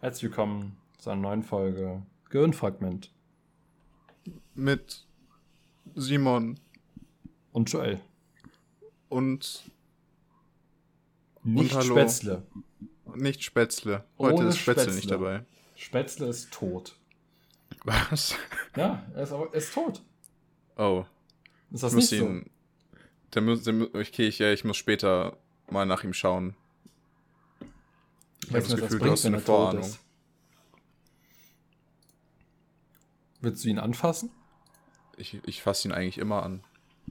Herzlich willkommen zu einer neuen Folge Gehirnfragment. Mit Simon. Und Joel. Und. Nicht und Spätzle. Nicht Spätzle. Heute Ohne ist Spätzle, Spätzle nicht dabei. Spätzle ist tot. Was? Ja, er ist, er ist tot. Oh. Ist das nicht ihn, so? Der muss, der, okay, ich, ich muss später mal nach ihm schauen. Ich, habe das Gefühl, du hast eine Vorahnung. Willst du ihn anfassen? Ich, ich fasse ihn eigentlich immer an.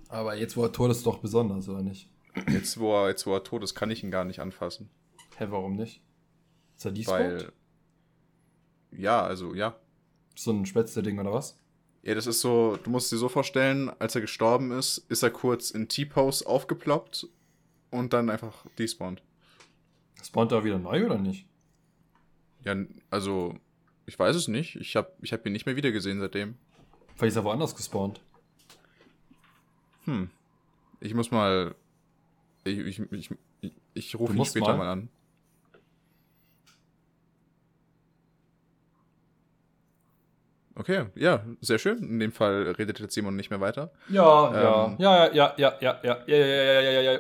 Aber jetzt, wo er tot ist, doch besonders, oder nicht? Jetzt, wo er, jetzt, wo er tot ist, kann ich ihn gar nicht anfassen. Hä, warum nicht? Ist er despawned? Weil, ja, also, ja. So ein Spätzle-Ding oder was? Ja, das ist so, du musst dir so vorstellen, als er gestorben ist, ist er kurz in T-Pose aufgeploppt und dann einfach despawned. Spawnt er wieder neu oder nicht? Ja, also, ich weiß es nicht. Ich habe ich hab ihn nicht mehr wiedergesehen seitdem. Vielleicht ist er woanders gespawnt. Hm. Ich muss mal. Ich, ich, ich, ich, ich rufe ihn später mal. mal an. Okay, ja, sehr schön. In dem Fall redet jetzt Simon nicht mehr weiter. Ja, ähm, ja, ja, ja, ja, ja, ja, ja, ja, ja, ja, ja.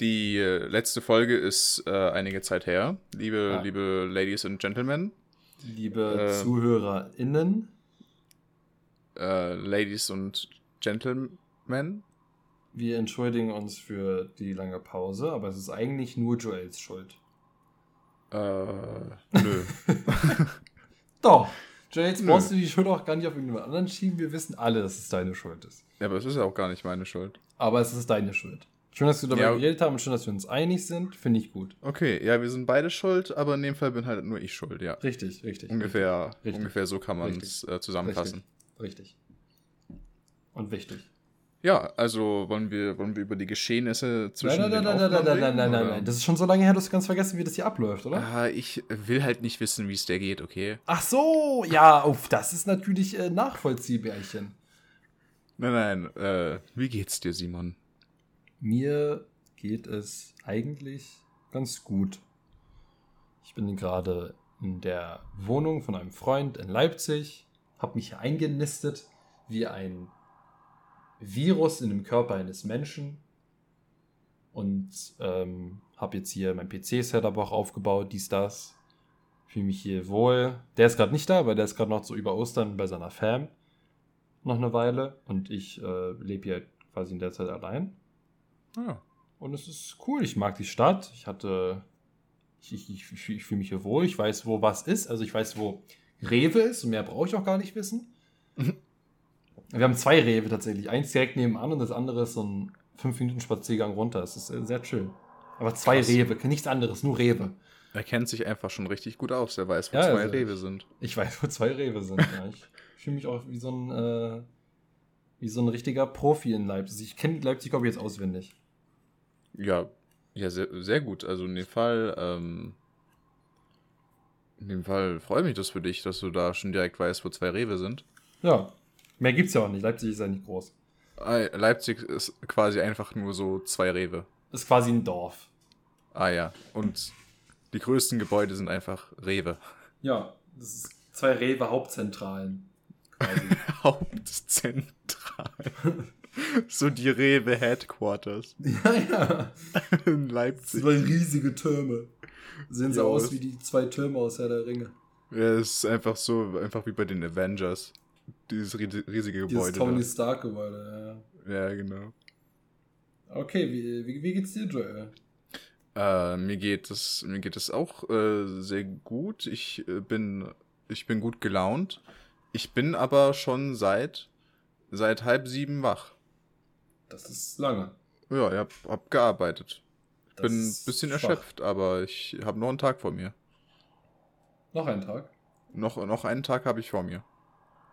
Die äh, letzte Folge ist äh, einige Zeit her. Liebe, ja. liebe Ladies and Gentlemen. Liebe äh, ZuhörerInnen. Äh, Ladies und Gentlemen. Wir entschuldigen uns für die lange Pause, aber es ist eigentlich nur Joels Schuld. Äh, nö. Doch. Joels brauchst du die Schuld auch gar nicht auf irgendjemand anderen schieben. Wir wissen alle, dass es deine Schuld ist. Ja, aber es ist ja auch gar nicht meine Schuld. Aber es ist deine Schuld. Schön, dass wir darüber ja. geredet haben und schön, dass wir uns einig sind. Finde ich gut. Okay, ja, wir sind beide schuld, aber in dem Fall bin halt nur ich schuld, ja. Richtig, richtig. Ungefähr, richtig. ungefähr so kann man es äh, zusammenfassen. Richtig. richtig. Und wichtig. Ja, also wollen wir, wollen wir über die Geschehnisse zwischen nein, nein, den nein, nein, nein, nein, nein, nein, nein. Das ist schon so lange her, dass du ganz vergessen, wie das hier abläuft, oder? Ah, ich will halt nicht wissen, wie es der geht, okay? Ach so, ja, auf, das ist natürlich äh, Nachvollziehbärchen. Nein, nein, äh, wie geht's dir, Simon? Mir geht es eigentlich ganz gut. Ich bin gerade in der Wohnung von einem Freund in Leipzig, habe mich hier eingenistet wie ein Virus in dem Körper eines Menschen und ähm, habe jetzt hier mein PC-Setup auch aufgebaut, dies, das. Fühle mich hier wohl. Der ist gerade nicht da, weil der ist gerade noch so über Ostern bei seiner Fam noch eine Weile und ich äh, lebe hier quasi in der Zeit allein. Ja. Und es ist cool. Ich mag die Stadt. Ich hatte. Ich, ich, ich, ich fühle mich hier wohl. Ich weiß, wo was ist. Also ich weiß, wo Rewe ist. Und mehr brauche ich auch gar nicht wissen. Wir haben zwei Rewe tatsächlich. Eins direkt nebenan und das andere ist so ein 5-Minuten-Spaziergang runter. Es ist sehr schön. Aber zwei Krass. Rewe, nichts anderes, nur Rewe. Er kennt sich einfach schon richtig gut aus. Er weiß, wo ja, zwei also Rewe sind. Ich weiß, wo zwei Rewe sind. ja. Ich fühle mich auch wie so ein, äh, wie so ein richtiger Profi in Leipzig. Ich kenne Leipzig, glaube ich, jetzt auswendig. Ja, ja, sehr, sehr gut. Also in dem Fall, ähm, in dem Fall freue ich mich das für dich, dass du da schon direkt weißt, wo zwei Rewe sind. Ja, mehr gibt's ja auch nicht. Leipzig ist ja nicht groß. Leipzig ist quasi einfach nur so zwei Rewe. Ist quasi ein Dorf. Ah ja, und die größten Gebäude sind einfach Rewe. Ja, das ist zwei Rewe Hauptzentralen. Hauptzentralen. so die Rewe Headquarters. Ja, ja. In Leipzig. Zwei riesige Türme. Sehen so aus wie die zwei Türme aus Herr der Ringe. Ja, es ist einfach so, einfach wie bei den Avengers. Dieses riesige Gebäude. Dieses Tony Stark-Gebäude, ja. Ja, genau. Okay, wie, wie, wie geht's dir, Joel? Äh, mir geht es mir geht es auch äh, sehr gut. Ich äh, bin ich bin gut gelaunt. Ich bin aber schon seit seit halb sieben wach. Das ist lange. Ja, ich hab, hab gearbeitet. Ich das bin ein bisschen schwach. erschöpft, aber ich habe noch einen Tag vor mir. Noch einen Tag? Noch, noch einen Tag habe ich vor mir.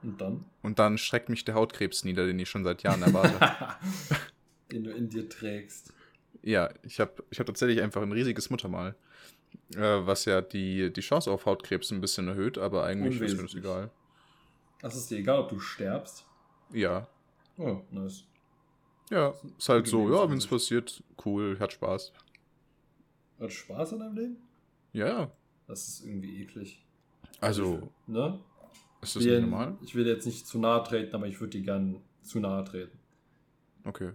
Und dann? Und dann schreckt mich der Hautkrebs nieder, den ich schon seit Jahren erwarte. den du in dir trägst. Ja, ich habe ich hab tatsächlich einfach ein riesiges Muttermal. Äh, was ja die, die Chance auf Hautkrebs ein bisschen erhöht, aber eigentlich ist mir das egal. Das ist dir egal, ob du sterbst? Ja. Oh, nice. Ja, ist halt so, ja, wenn es passiert, cool, hat Spaß. Hat Spaß an deinem Leben? Ja. Das ist irgendwie eklig. Also, Ne? ist das will, nicht normal? Ich will jetzt nicht zu nahe treten, aber ich würde die gern zu nahe treten. Okay.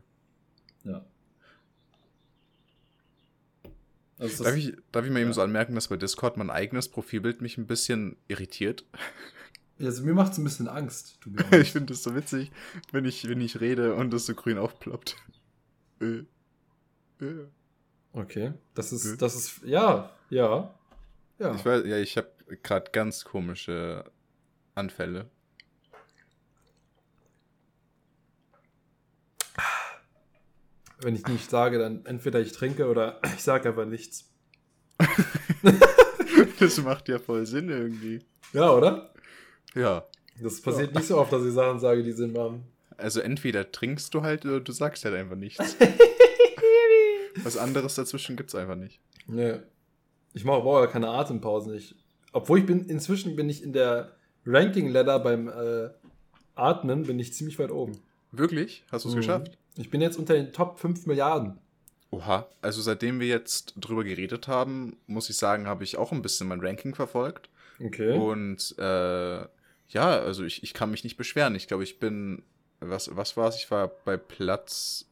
Ja. Also Darf ich, darf ich mal eben Ja. so anmerken, dass bei Discord mein eigenes Profilbild mich ein bisschen irritiert? Also mir macht es ein bisschen Angst. ich finde das so witzig, wenn ich, wenn ich rede und das so grün aufploppt. Äh. Äh. okay. Das ist, das ist, ja, ja. Ja. Ich weiß, ja, ich habe gerade ganz komische Anfälle. Wenn ich nicht sage, dann entweder ich trinke oder ich sage einfach nichts. Das macht ja voll Sinn irgendwie. Ja, oder? Ja. Das passiert nicht so oft, dass ich Sachen sage, die Sinn machen. Also entweder trinkst du halt oder du sagst halt einfach nichts. Was anderes dazwischen gibt's einfach nicht. Nee. Ich mache aber auch keine Atempausen. Ich, obwohl ich bin, inzwischen bin ich in der Ranking-Ladder beim äh, Atmen, bin ich ziemlich weit oben. Wirklich? Hast du es Mhm. geschafft? Ich bin jetzt unter den Top 5 Milliarden. Oha. Also seitdem wir jetzt drüber geredet haben, muss ich sagen, habe ich auch ein bisschen mein Ranking verfolgt. Okay. Und äh, ja, also ich, ich kann mich nicht beschweren. Ich glaube, ich bin, was, was war es? Ich war bei Platz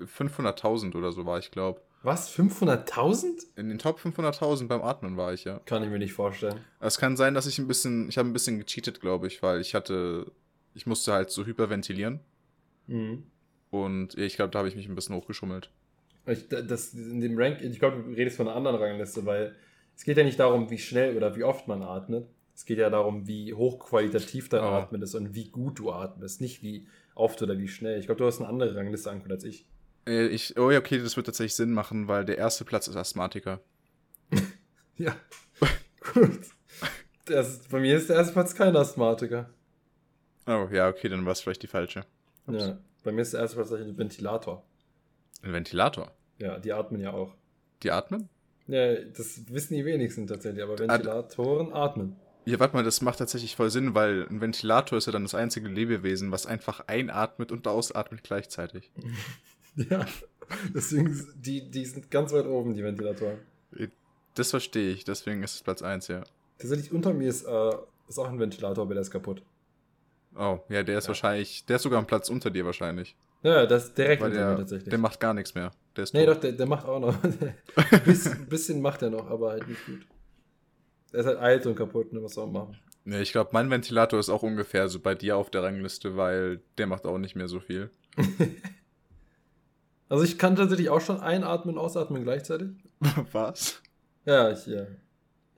500.000 oder so war ich, glaube. Was? 500.000? In den Top 500.000 beim Atmen war ich, ja. Kann ich mir nicht vorstellen. Es kann sein, dass ich ein bisschen, ich habe ein bisschen gecheatet, glaube ich, weil ich hatte, ich musste halt so hyperventilieren. Mhm. Und ich glaube, da habe ich mich ein bisschen hochgeschummelt. Ich, das, in dem Rank, ich glaube, du redest von einer anderen Rangliste, weil es geht ja nicht darum, wie schnell oder wie oft man atmet. Es geht ja darum, wie hochqualitativ dein Ah. Atmen ist und wie gut du atmest, nicht wie oft oder wie schnell. Ich glaube, du hast eine andere Rangliste angeguckt als ich. Äh, Ich, oh ja, okay, das wird tatsächlich Sinn machen, weil der erste Platz ist Asthmatiker. Ja, gut. Das bei mir ist der erste Platz kein Asthmatiker. Oh, ja, okay, dann war es vielleicht die falsche. Ups. Ja, bei mir ist der erste Platz ein Ventilator. Ein Ventilator. Ja, die atmen ja auch. Die atmen? Ja, das wissen die wenigsten tatsächlich, aber Ventilatoren atmen. Ja, warte mal, das macht tatsächlich voll Sinn, weil ein Ventilator ist ja dann das einzige Lebewesen, was einfach einatmet und ausatmet gleichzeitig. Ja, deswegen, die, die sind ganz weit oben, die Ventilatoren. Das verstehe ich, deswegen ist es Platz 1, ja. Tatsächlich unter mir ist, äh, ist auch ein Ventilator, aber der ist kaputt. Oh, ja, der ist Ja. wahrscheinlich, der ist sogar am Platz unter dir wahrscheinlich. Ja, das ist direkt Weil unter mir tatsächlich. der macht gar nichts mehr. Der ist nee, tot. doch, der, der macht auch noch. ein bisschen, ein bisschen macht er noch, aber halt nicht gut. Er ist halt alt und kaputt, ne, was soll man machen? Nee, ich glaube, mein Ventilator ist auch ungefähr so bei dir auf der Rangliste, weil der macht auch nicht mehr so viel. Also ich kann tatsächlich auch schon einatmen und ausatmen gleichzeitig. Was? Ja, ich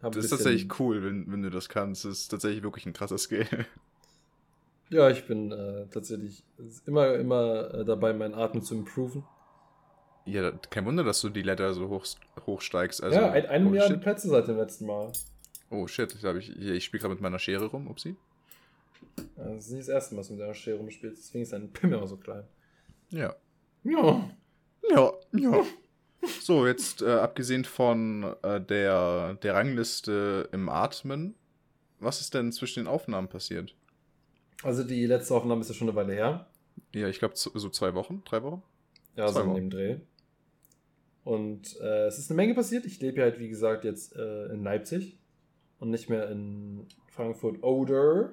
habe Das ist tatsächlich cool, wenn, wenn du das kannst. Das ist tatsächlich wirklich ein krasser Skill. Ja, ich bin äh, tatsächlich immer, immer äh, dabei, meinen Atmen zu improven. Ja, kein Wunder, dass du die Leiter so hoch, hochsteigst. Also, ja, ein, oh, Milliarde shit. Plätze seit dem letzten Mal. Oh shit, ich, ich, ich spiele gerade mit meiner Schere rum, upsie. Ja, Das ist nicht das erste Mal, dass du mit der Schere rumspielst, deswegen ist dein Pimmel auch so klein. Ja. Ja. Ja, ja. So, jetzt äh, abgesehen von äh, der, der Rangliste im Atmen, was ist denn zwischen den Aufnahmen passiert? Also die letzte Aufnahme ist ja schon eine Weile her. Ja, ich glaube so zwei Wochen, drei Wochen. Ja, Zwei so in Wochen. dem Dreh. Und äh, es ist eine Menge passiert. Ich lebe ja halt, wie gesagt, jetzt äh, in Leipzig und nicht mehr in Frankfurt Oder.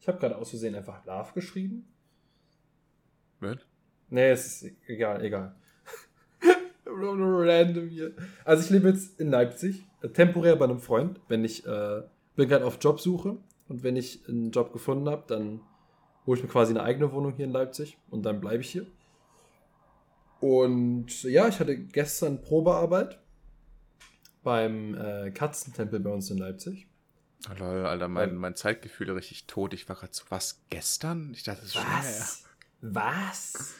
Ich habe gerade aus Versehen einfach Love geschrieben. Was? Nee, es ist egal, egal. Random hier. Also ich lebe jetzt in Leipzig, äh, temporär bei einem Freund, wenn ich äh, bin gerade auf Jobsuche und wenn ich einen Job gefunden habe, dann hole ich mir quasi eine eigene Wohnung hier in Leipzig und dann bleibe ich hier. Und ja, ich hatte gestern Probearbeit beim äh, Katzentempel bei uns in Leipzig. Oh, lol, Alter, mein, mein Zeitgefühl ist richtig tot. Ich war gerade so, was, gestern? Ich dachte, das ist schon länger her. Was?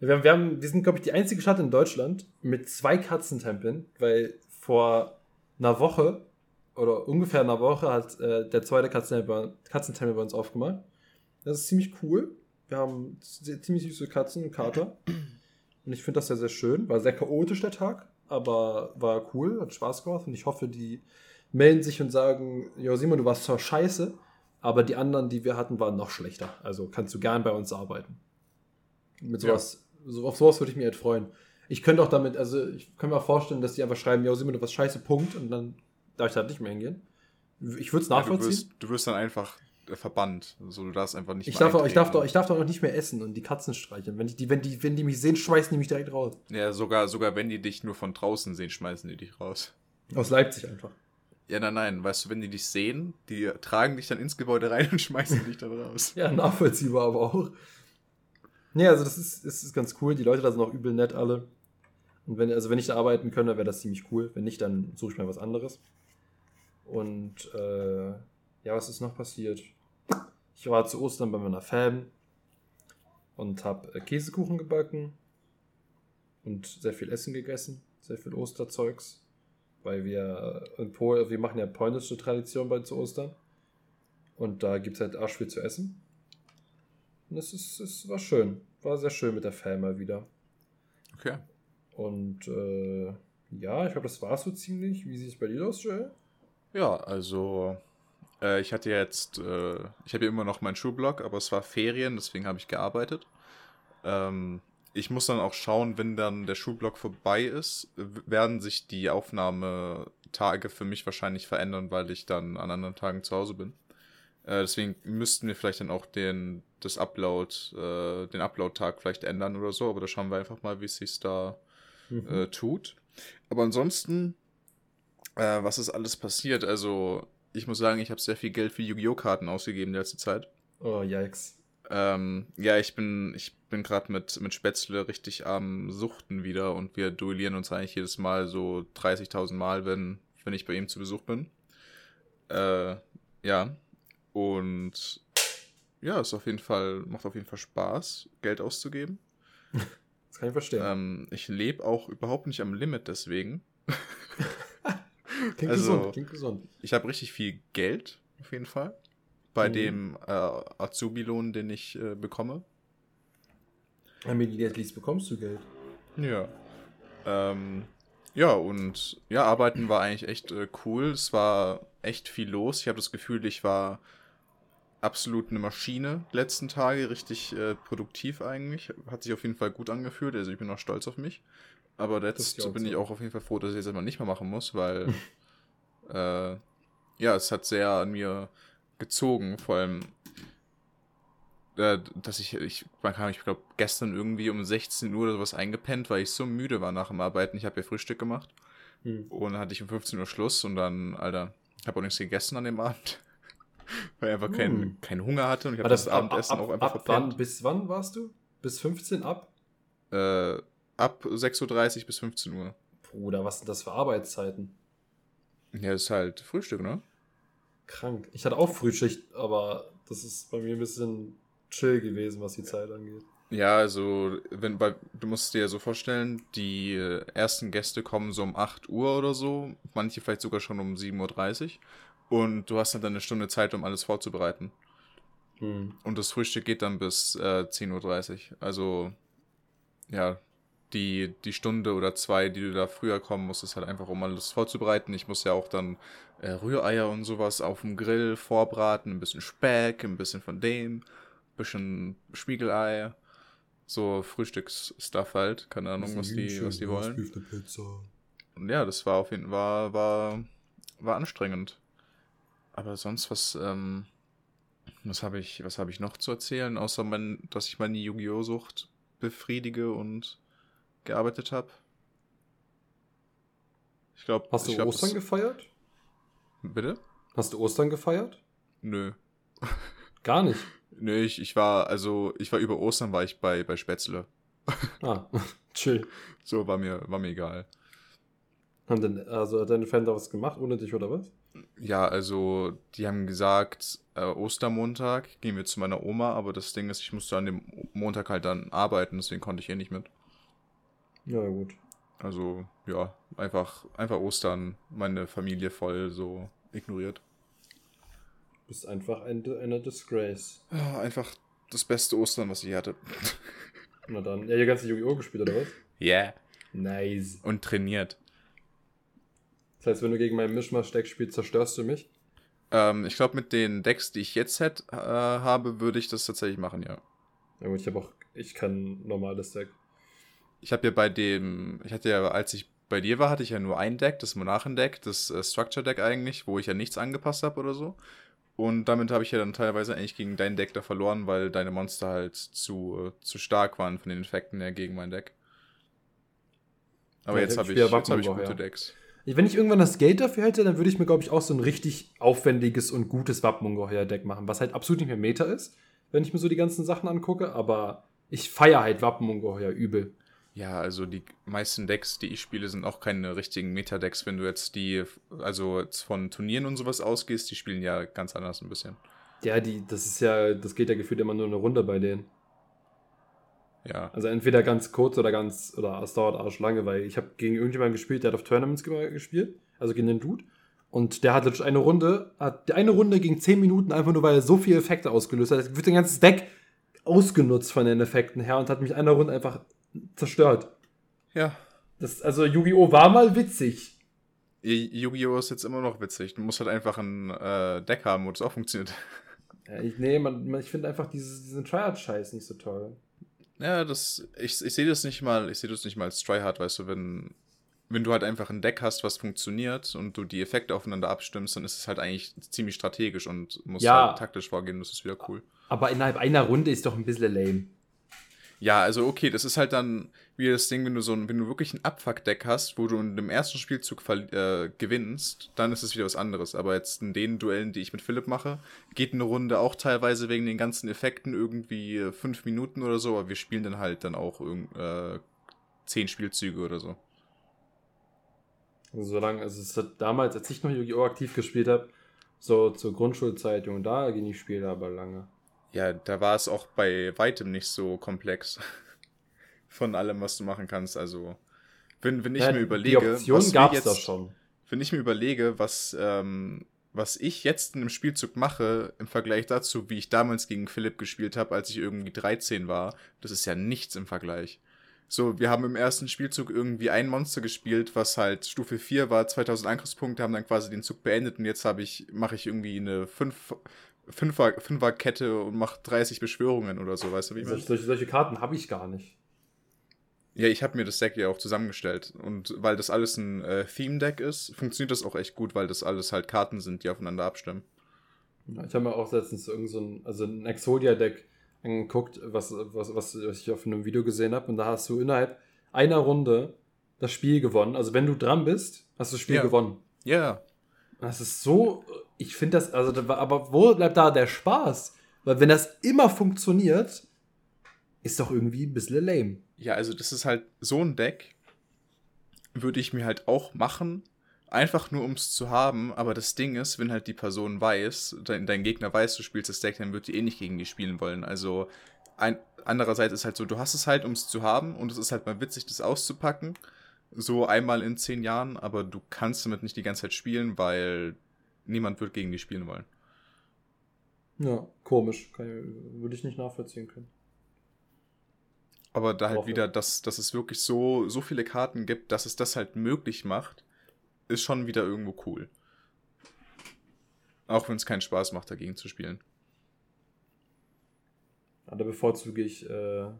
Wir, haben, wir, haben, wir sind, glaube ich, die einzige Stadt in Deutschland mit zwei Katzentempeln, weil vor einer Woche oder ungefähr einer Woche hat äh, der zweite Katzentempel, Katzentempel bei uns aufgemacht. Das ist ziemlich cool. Wir haben ziemlich süße Katzen und Kater. Und ich finde das sehr, sehr schön. War sehr chaotisch der Tag, aber war cool, hat Spaß gemacht und ich hoffe, die melden sich und sagen, ja Simon, du warst zwar scheiße, aber die anderen, die wir hatten, waren noch schlechter. Also kannst du gern bei uns arbeiten. Mit Ja. sowas, so, auf sowas würde ich mich halt freuen. Ich könnte auch damit, also ich kann mir auch vorstellen, dass die einfach schreiben, ja Simon, du warst scheiße, Punkt, und dann darf ich da halt nicht mehr hingehen. Ich würde es Ja, du, nachvollziehen. wirst, du wirst dann einfach verbannt. So, du darfst einfach nicht ich, mehr darf auch, ich, darf doch, ich darf doch auch nicht mehr essen und die Katzen streicheln. Wenn, ich die, wenn, die, wenn die mich sehen, schmeißen die mich direkt raus. Ja, sogar, sogar wenn die dich nur von draußen sehen, schmeißen die dich raus. Aus Leipzig einfach. Ja, nein, nein. Weißt du, wenn die dich sehen, die tragen dich dann ins Gebäude rein und schmeißen dich dann raus. Ja, nachvollziehbar aber auch. Nee, also das ist, das ist ganz cool. Die Leute da sind auch übel nett alle. Und wenn, also wenn ich da arbeiten könnte, wäre das ziemlich cool. Wenn nicht, dann suche ich mir was anderes. Und äh, ja, was ist noch passiert? Ich war zu Ostern bei meiner Fam und habe äh, Käsekuchen gebacken und sehr viel Essen gegessen, sehr viel Osterzeugs, weil wir äh, in Polen, wir machen ja polnische Tradition bei zu Ostern und da gibt es halt arsch viel zu essen. Und es, ist, es war schön, war sehr schön mit der Fam mal wieder. Okay. Und äh, ja, ich glaube, das war so ziemlich. Wie sieht es bei dir aus, Joel? Ja, also äh, ich hatte jetzt, äh, ich habe ja immer noch meinen Schulblock, aber es war Ferien, deswegen habe ich gearbeitet. Ähm, ich muss dann auch schauen, wenn dann der Schulblock vorbei ist, werden sich die Aufnahmetage für mich wahrscheinlich verändern, weil ich dann an anderen Tagen zu Hause bin. Äh, deswegen müssten wir vielleicht dann auch den, das Upload, äh, den Upload-Tag vielleicht ändern oder so, aber da schauen wir einfach mal, wie es sich da äh, tut. Aber ansonsten, äh, was ist alles passiert? Also, ich muss sagen, ich habe sehr viel Geld für Yu-Gi-Oh! Karten ausgegeben in letzter Zeit. oh, yikes. Ähm, ja, ich bin, ich bin gerade mit, mit Spätzle richtig am Suchten wieder und wir duellieren uns eigentlich jedes Mal so 30.000 Mal, wenn, wenn ich bei ihm zu Besuch bin. Äh, ja. Und ja, ist auf jeden Fall, macht auf jeden Fall Spaß, Geld auszugeben. Das kann ich verstehen. Ähm, ich lebe auch überhaupt nicht am Limit deswegen. klingt also- gesund, klingt gesund. Ich habe richtig viel Geld, auf jeden Fall. Bei Mhm. dem äh, Azubi-Lohn, den ich äh, bekomme. Immediately bekommst du Geld. Ja. Ähm, ja, und ja, arbeiten war eigentlich echt äh, cool. Es war echt viel los. Ich habe das Gefühl, ich war absolut eine Maschine die letzten Tage, richtig äh, produktiv eigentlich. Hat sich auf jeden Fall gut angefühlt. Also ich bin auch stolz auf mich. Aber Das jetzt bin du. ich auch auf jeden Fall froh, dass ich jetzt einmal nicht mehr machen muss, weil äh, ja, es hat sehr an mir gezogen. Vor allem, äh, dass ich, ich, man kann, ich glaube, gestern irgendwie um 16 Uhr oder sowas eingepennt, weil ich so müde war nach dem Arbeiten. Ich habe ja Frühstück gemacht Hm. und dann hatte ich um 15 Uhr Schluss und dann, Alter, ich habe auch nichts gegessen an dem Abend, weil ich einfach keinen Hm. keinen Hunger hatte und ich habe das das ab, Abendessen ab, auch einfach ab wann, verpennt. bis wann warst du? Bis 15 ab? Äh, ab 6.30 Uhr bis 15 Uhr. Bruder, was sind das für Arbeitszeiten? Ja, ist halt Frühstück, ne? Krank. Ich hatte auch Frühschicht, aber das ist bei mir ein bisschen chill gewesen, was die Zeit angeht. Ja, also, wenn bei, du musst dir so vorstellen, die äh, ersten Gäste kommen so um 8 Uhr oder so, manche vielleicht sogar schon um 7.30 Uhr. Und du hast dann eine Stunde Zeit, um alles vorzubereiten. Hm. Und das Frühstück geht dann bis äh, 10.30 Uhr. Also, ja, die, die Stunde oder zwei, die du da früher kommen musst, ist halt einfach, um alles vorzubereiten. Ich muss ja auch dann äh, Rühreier und sowas auf dem Grill vorbraten, ein bisschen Speck, ein bisschen von dem, ein bisschen Spiegelei. So Frühstücksstuff halt, keine Ahnung, was die, was die wollen. Und ja, das war auf jeden Fall, war, war, war anstrengend. Aber sonst was, ähm, was habe ich, was habe ich noch zu erzählen, außer mein, dass ich meine Yu-Gi-Oh! Sucht befriedige und gearbeitet habe? Ich glaube, Hast du ich glaub, Ostern gefeiert? Bitte? Hast du Ostern gefeiert? Nö. Gar nicht. Nö, ich, ich war, also, ich war über Ostern war ich bei, bei Spätzle. Ah, chill. So, war mir, war mir egal. Haben denn, also hat deine Fan da was gemacht ohne dich oder was? Ja, also die haben gesagt, äh, Ostermontag gehen wir zu meiner Oma, aber das Ding ist, ich musste an dem Montag halt dann arbeiten, deswegen konnte ich eh nicht mit. Ja, gut. Also ja, einfach, einfach Ostern, meine Familie voll so ignoriert. Bist einfach eine, eine Disgrace. Ja, einfach das beste Ostern, was ich hatte. Na dann. Ja, ihr ganze Yu-Gi-Oh! gespielt oder was? Yeah. Nice. Und trainiert. Das heißt, wenn du gegen meinen Mischmasch-Deck spielst, zerstörst du mich? Ähm, ich glaube, mit den Decks, die ich jetzt hätt, äh, habe, würde ich das tatsächlich machen, ja. Ja gut, ich habe auch, ich kann ein normales Deck. Ich habe ja bei dem, ich hatte ja, als ich bei dir war, hatte ich ja nur ein Deck, das Monarchen-Deck, das äh, Structure-Deck eigentlich, wo ich ja nichts angepasst habe oder so. Und damit habe ich ja dann teilweise eigentlich gegen dein Deck da verloren, weil deine Monster halt zu, äh, zu stark waren von den Effekten her gegen mein Deck. Aber Ja, jetzt habe ich, jetzt hab ich gute ja. Decks. Wenn ich irgendwann das Geld dafür hätte, dann würde ich mir, glaube ich, auch so ein richtig aufwendiges und gutes Wappenungeheuer-Deck machen, was halt absolut nicht mehr Meta ist, wenn ich mir so die ganzen Sachen angucke, aber ich feiere halt Wappenungeheuer übel. Ja, also die meisten Decks, die ich spiele, sind auch keine richtigen Meta-Decks. Wenn du jetzt die, also jetzt von Turnieren und sowas ausgehst, die spielen ja ganz anders ein bisschen. Ja, die, das ist ja, das geht ja gefühlt immer nur eine Runde bei denen. Ja. Also entweder ganz kurz oder ganz, oder es dauert arschlange, weil ich habe gegen irgendjemanden gespielt, der hat auf Tournaments ge- gespielt, also gegen den Dude. Und der hatte eine Runde, hat die eine Runde ging 10 Minuten, einfach nur weil er so viele Effekte ausgelöst hat. Es wird ein ganzes Deck ausgenutzt von den Effekten her und hat mich einer Runde einfach zerstört. Ja. Das, also Yu-Gi-Oh! war mal witzig. Yu-Gi-Oh! ist jetzt immer noch witzig. Du musst halt einfach ein äh, Deck haben, wo das auch funktioniert. Ja, ich, nee, man, man, ich finde einfach dieses, diesen Triad-Scheiß nicht so toll. Ja, das, ich, ich sehe das nicht mal, ich sehe das nicht mal als Tryhard, weißt du, wenn, wenn du halt einfach ein Deck hast, was funktioniert und du die Effekte aufeinander abstimmst, dann ist es halt eigentlich ziemlich strategisch und musst Ja. halt taktisch vorgehen, das ist wieder cool. Aber innerhalb einer Runde ist doch ein bisschen lame. Ja, also okay, das ist halt dann wieder das Ding, wenn du so ein, wenn du wirklich ein Abfuck-Deck hast, wo du in dem ersten Spielzug äh, gewinnst, dann ist es wieder was anderes. Aber jetzt in den Duellen, die ich mit Philipp mache, geht eine Runde auch teilweise wegen den ganzen Effekten irgendwie äh, fünf Minuten oder so, aber wir spielen dann halt dann auch äh, zehn Spielzüge oder so. Also solange, also es hat damals, als ich noch Yu-Gi-Oh! aktiv gespielt habe, so zur Grundschulzeit, Junge, da ging die Spiele aber lange. Ja, da war es auch bei weitem nicht so komplex von allem, was du machen kannst. Also, wenn, wenn ich Ja, mir überlege, die Option gab es da schon. wenn ich mir überlege, was, ähm, was ich jetzt in einem Spielzug mache, im Vergleich dazu, wie ich damals gegen Philipp gespielt habe, als ich irgendwie 13 war, das ist ja nichts im Vergleich. So, wir haben im ersten Spielzug irgendwie ein Monster gespielt, was halt Stufe 4 war, 2000 Angriffspunkte, haben dann quasi den Zug beendet und jetzt habe ich, mache ich irgendwie eine 5, Fünfer, Fünfer-Kette und mache 30 Beschwörungen oder so, weißt du, wie ich meine? Solche, solche, Karten habe ich gar nicht. Ja, ich habe mir das Deck ja auch zusammengestellt. Und weil das alles ein äh, Theme-Deck ist, funktioniert das auch echt gut, weil das alles halt Karten sind, die aufeinander abstimmen. Ja, Ich habe mir auch letztens irgend so ein, also ein Exodia-Deck angeguckt, was, was, was ich auf einem Video gesehen habe. Und da hast du innerhalb einer Runde das Spiel gewonnen. Also wenn du dran bist, hast du das Spiel Ja. gewonnen. Ja, Das ist so, ich finde das, also, aber wo bleibt da der Spaß? Weil wenn das immer funktioniert, ist doch irgendwie ein bisschen lame. ja, also das ist halt so ein Deck, würde ich mir halt auch machen, einfach nur um es zu haben. Aber das Ding ist, wenn halt die Person weiß, dein, dein Gegner weiß, du spielst das Deck, dann wird die eh nicht gegen die spielen wollen. Also ein, andererseits ist halt so, du hast es halt, um es zu haben und es ist halt mal witzig, das auszupacken. So einmal in zehn Jahren, aber du kannst damit nicht die ganze Zeit spielen, weil niemand wird gegen die spielen wollen. Ja, komisch. Kann, ich- würde ich nicht nachvollziehen können. Aber da halt wieder, dass, dass es wirklich so, so viele Karten gibt, dass es das halt möglich macht, ist schon wieder irgendwo cool. Auch wenn es keinen Spaß macht, dagegen zu spielen. Ja, da bevorzuge ich äh,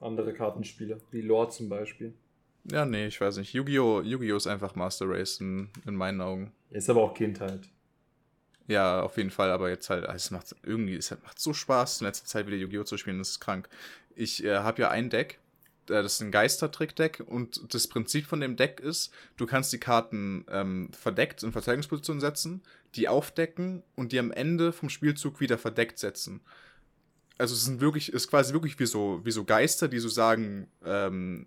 andere Kartenspiele, wie Lore zum Beispiel. Ja, nee, ich weiß nicht. Yu-Gi-Oh! Yu-Gi-Oh! ist einfach Master Race in, in meinen Augen. Ist aber auch Kindheit. Ja, auf jeden Fall, aber jetzt halt, es macht irgendwie, es macht so Spaß, in letzter Zeit wieder Yu-Gi-Oh! zu spielen, das ist krank. Ich äh, habe ja ein Deck, äh, das ist ein Geistertrick-Deck und das Prinzip von dem Deck ist, du kannst die Karten ähm, verdeckt in Verteidigungsposition setzen, die aufdecken und die am Ende vom Spielzug wieder verdeckt setzen. Also es sind wirklich, ist quasi wirklich wie so, wie so Geister, die so sagen, ähm,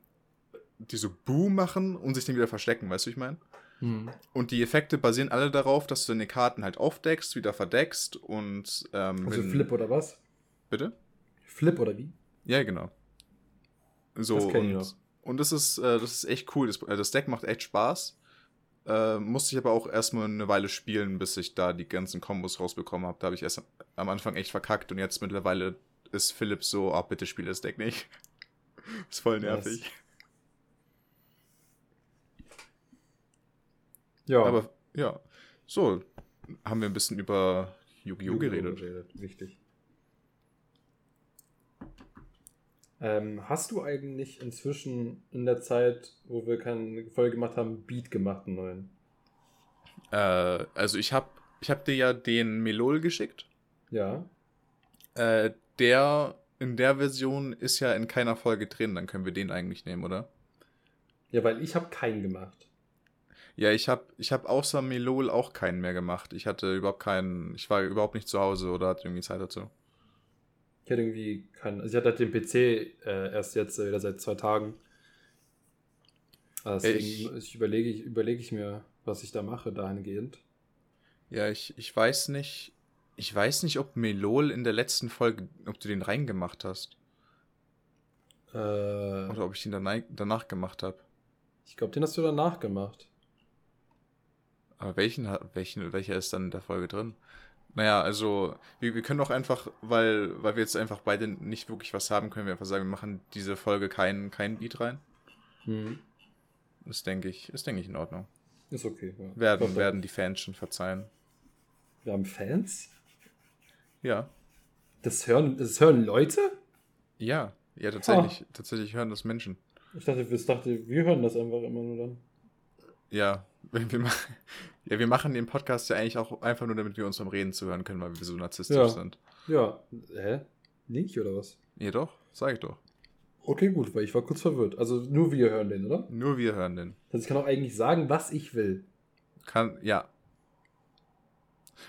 die so Boom machen und sich dann wieder verstecken, weißt du, ich meine? Hm. Und die Effekte basieren alle darauf, dass du deine Karten halt aufdeckst, wieder verdeckst und ähm, Also Flip oder was? Bitte? Flip oder wie? Ja, genau. So Das kenn ich und, noch. und das ist äh, das ist echt cool. Das, äh, das Deck macht echt Spaß. Äh, musste ich aber auch erstmal eine Weile spielen, bis ich da die ganzen Kombos rausbekommen habe. Da habe ich erst am Anfang echt verkackt und jetzt mittlerweile ist Philipp so, ah, bitte spiel das Deck nicht. ist voll nervig. Ja, Aber ja, so haben wir ein bisschen über Yu-Gi-Oh! geredet. Richtig. Ähm, hast du eigentlich inzwischen in der Zeit, wo wir keine Folge gemacht haben, Beat gemacht, einen neuen? Äh, also ich habe ich hab dir ja den Melol geschickt. Ja. Äh, der in der Version ist ja in keiner Folge drin, dann können wir den eigentlich nehmen, oder? Ja, weil ich habe keinen gemacht. Ja, ich habe ich hab außer Melol auch keinen mehr gemacht. Ich hatte überhaupt keinen, ich war überhaupt nicht zu Hause oder hatte irgendwie Zeit dazu. Ich hatte irgendwie keinen. Also ich hatte halt den PC äh, erst jetzt äh, wieder seit zwei Tagen. Also ich, ich überlege ich, überleg ich mir, was ich da mache, dahingehend. Ja, ich, ich weiß nicht. Ich weiß nicht, ob Melol in der letzten Folge, ob du den reingemacht hast. Äh, Oder ob ich ihn danach, danach gemacht habe. Ich glaube, den hast du danach gemacht. Aber welchen, welchen, welcher ist dann in der Folge drin? Naja, also wir, wir können doch einfach, weil, weil wir jetzt einfach beide nicht wirklich was haben, können wir einfach sagen, wir machen diese Folge keinen kein Beat rein. Hm. Das denke ich, ist denke ich in Ordnung. Ist okay. Ja. Werden, werden die Fans schon verzeihen. Wir haben Fans? Ja. Das hören, das hören Leute? Ja, ja, tatsächlich. Oh. Tatsächlich hören das Menschen. Ich dachte, ich dachte, wir hören das einfach immer nur dann. Ja, wir, machen, ja, wir machen den Podcast ja eigentlich auch einfach nur, damit wir uns beim Reden zuhören können, weil wir so narzisstisch ja. sind. Ja. Hä? Nicht, oder was? Ja, doch. Sag ich doch. Okay, gut, weil ich war kurz verwirrt. Also nur wir hören den, oder? Nur wir hören den. Also ich kann auch eigentlich sagen, was ich will. Kann, ja.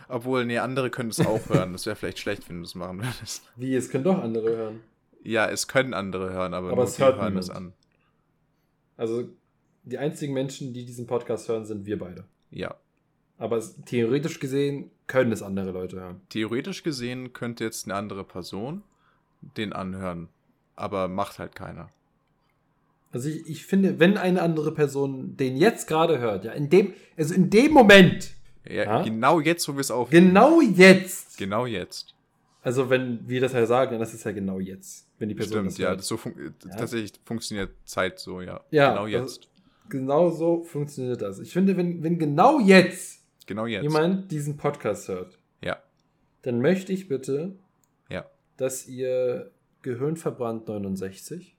Obwohl, nee, andere können es auch hören. Das wäre vielleicht schlecht, wenn du es machen würdest. Wie, es können doch andere hören. Ja, es können andere hören, aber, aber es hört hören niemand. es an. Also die einzigen Menschen, die diesen Podcast hören, sind wir beide. Ja. Aber es, theoretisch gesehen können es andere Leute hören. Theoretisch gesehen könnte jetzt eine andere Person den anhören, aber macht halt keiner. Also ich, ich finde, wenn eine andere Person den jetzt gerade hört, ja, in dem, also in dem Moment. Ja, ja? genau jetzt, wo wir es aufnehmen. Genau jetzt. Genau jetzt. Also wenn wir das ja sagen, dann ist es ja genau jetzt, wenn die Person Stimmt, das ja, das so fun ja. tatsächlich funktioniert Zeit so, ja. Ja. Genau jetzt. Genau so funktioniert das. Ich finde, wenn, wenn genau jetzt, genau jetzt jemand diesen Podcast hört, ja. dann möchte ich bitte, ja. dass ihr Gehirnverbrannt 69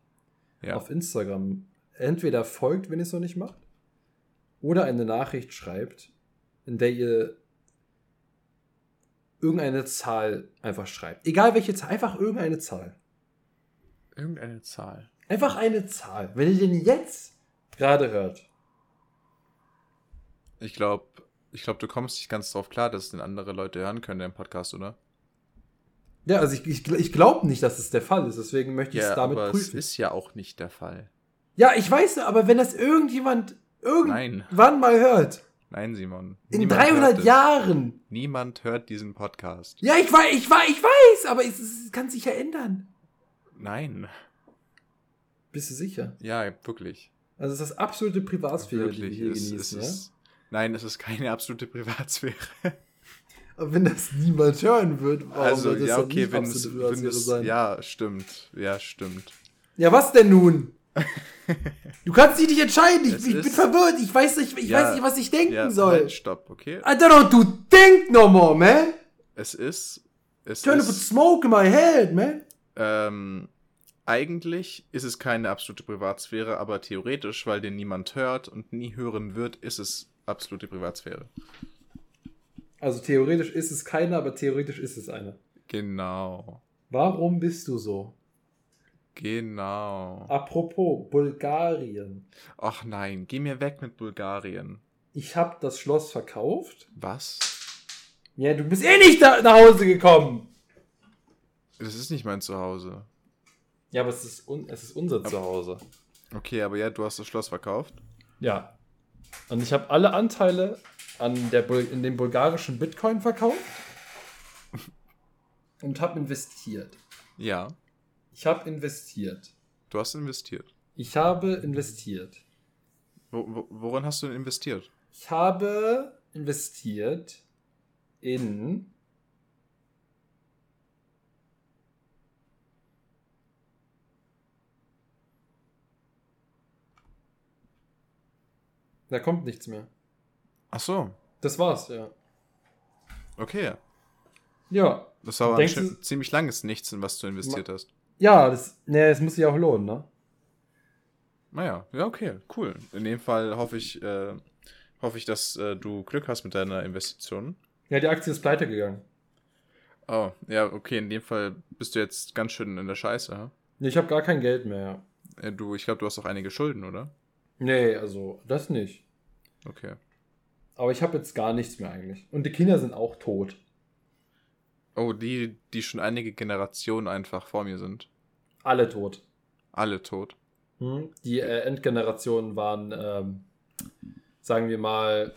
ja. auf Instagram entweder folgt, wenn ihr es noch nicht macht, oder eine Nachricht schreibt, in der ihr irgendeine Zahl einfach schreibt. Egal welche Zahl, einfach irgendeine Zahl. Irgendeine Zahl. Einfach eine Zahl. Wenn ihr den jetzt gerade hört. Ich glaube, ich glaube, du kommst nicht ganz drauf klar, dass es denn andere Leute hören können im Podcast, oder? Ja, also ich, ich, ich glaube nicht, dass es der Fall ist, deswegen möchte ich ja, es damit aber prüfen. Es ist ja auch nicht der Fall. Ja, ich weiß, aber wenn das irgendjemand irgendwann Nein. mal hört. Nein, Simon. In 300 Jahren. Niemand hört diesen Podcast. Ja, ich weiß, ich weiß, ich weiß, aber es, es kann sich ja ändern. Nein. Bist du sicher? Ja, wirklich. Also es ist das absolute Privatsphäre, wirklich. die wir hier es, genießen, es ja? ist, Nein, es ist keine absolute Privatsphäre. Aber wenn das niemand hören wird, warum also, das ja, okay, nicht wenn es, wenn es, sein? ja, stimmt, ja, stimmt. Ja, was denn nun? Du kannst dich nicht entscheiden. Ich, ich bin verwirrt. Ich weiß nicht, ich Ja, weiß nicht was ich denken Ja, soll. Halt, stopp, okay? I don't know, du think no more, man. Es ist, es Turn put ist, smoke in my head, man. ähm, eigentlich ist es keine absolute Privatsphäre, aber theoretisch, weil den niemand hört und nie hören wird, ist es absolute Privatsphäre. Also theoretisch ist es keine, aber theoretisch ist es eine. Genau. Warum bist du so? Genau. Apropos Bulgarien. Ach nein, geh mir weg mit Bulgarien. Ich habe das Schloss verkauft. Was? Ja, du bist eh nicht nach Hause gekommen. Das ist nicht mein Zuhause. Ja, aber es ist, un es ist unser Zuhause. Okay, aber ja, du hast das Schloss verkauft. Ja. Und ich habe alle Anteile an der Bul in den bulgarischen Bitcoin verkauft und habe investiert. Ja, Ich habe investiert. du hast investiert. Ich habe investiert. Wo, wo, woran hast du denn investiert? Ich habe investiert in Da kommt nichts mehr. Ach so, Das war's, ja. okay. Ja. Das war aber ein du- ziemlich langes Nichts, in was du investiert hast. Ja, das, nee, das muss sich auch lohnen, ne? Naja, ja, okay, cool. In dem Fall hoffe ich, äh, hoffe ich, dass äh, du Glück hast mit deiner Investition. Ja, die Aktie ist pleite gegangen. Oh, ja, okay, in dem Fall bist du jetzt ganz schön in der Scheiße, ha? Nee, ich habe gar kein Geld mehr, ja. Äh, Du, ich glaube, du hast auch einige Schulden, oder? Nee, also, das nicht. Okay. Aber ich habe jetzt gar nichts mehr eigentlich. Und die Kinder sind auch tot. Oh, die, die schon einige Generationen einfach vor mir sind. Alle tot. Alle tot. Hm? Die äh, Endgenerationen waren, ähm, sagen wir mal,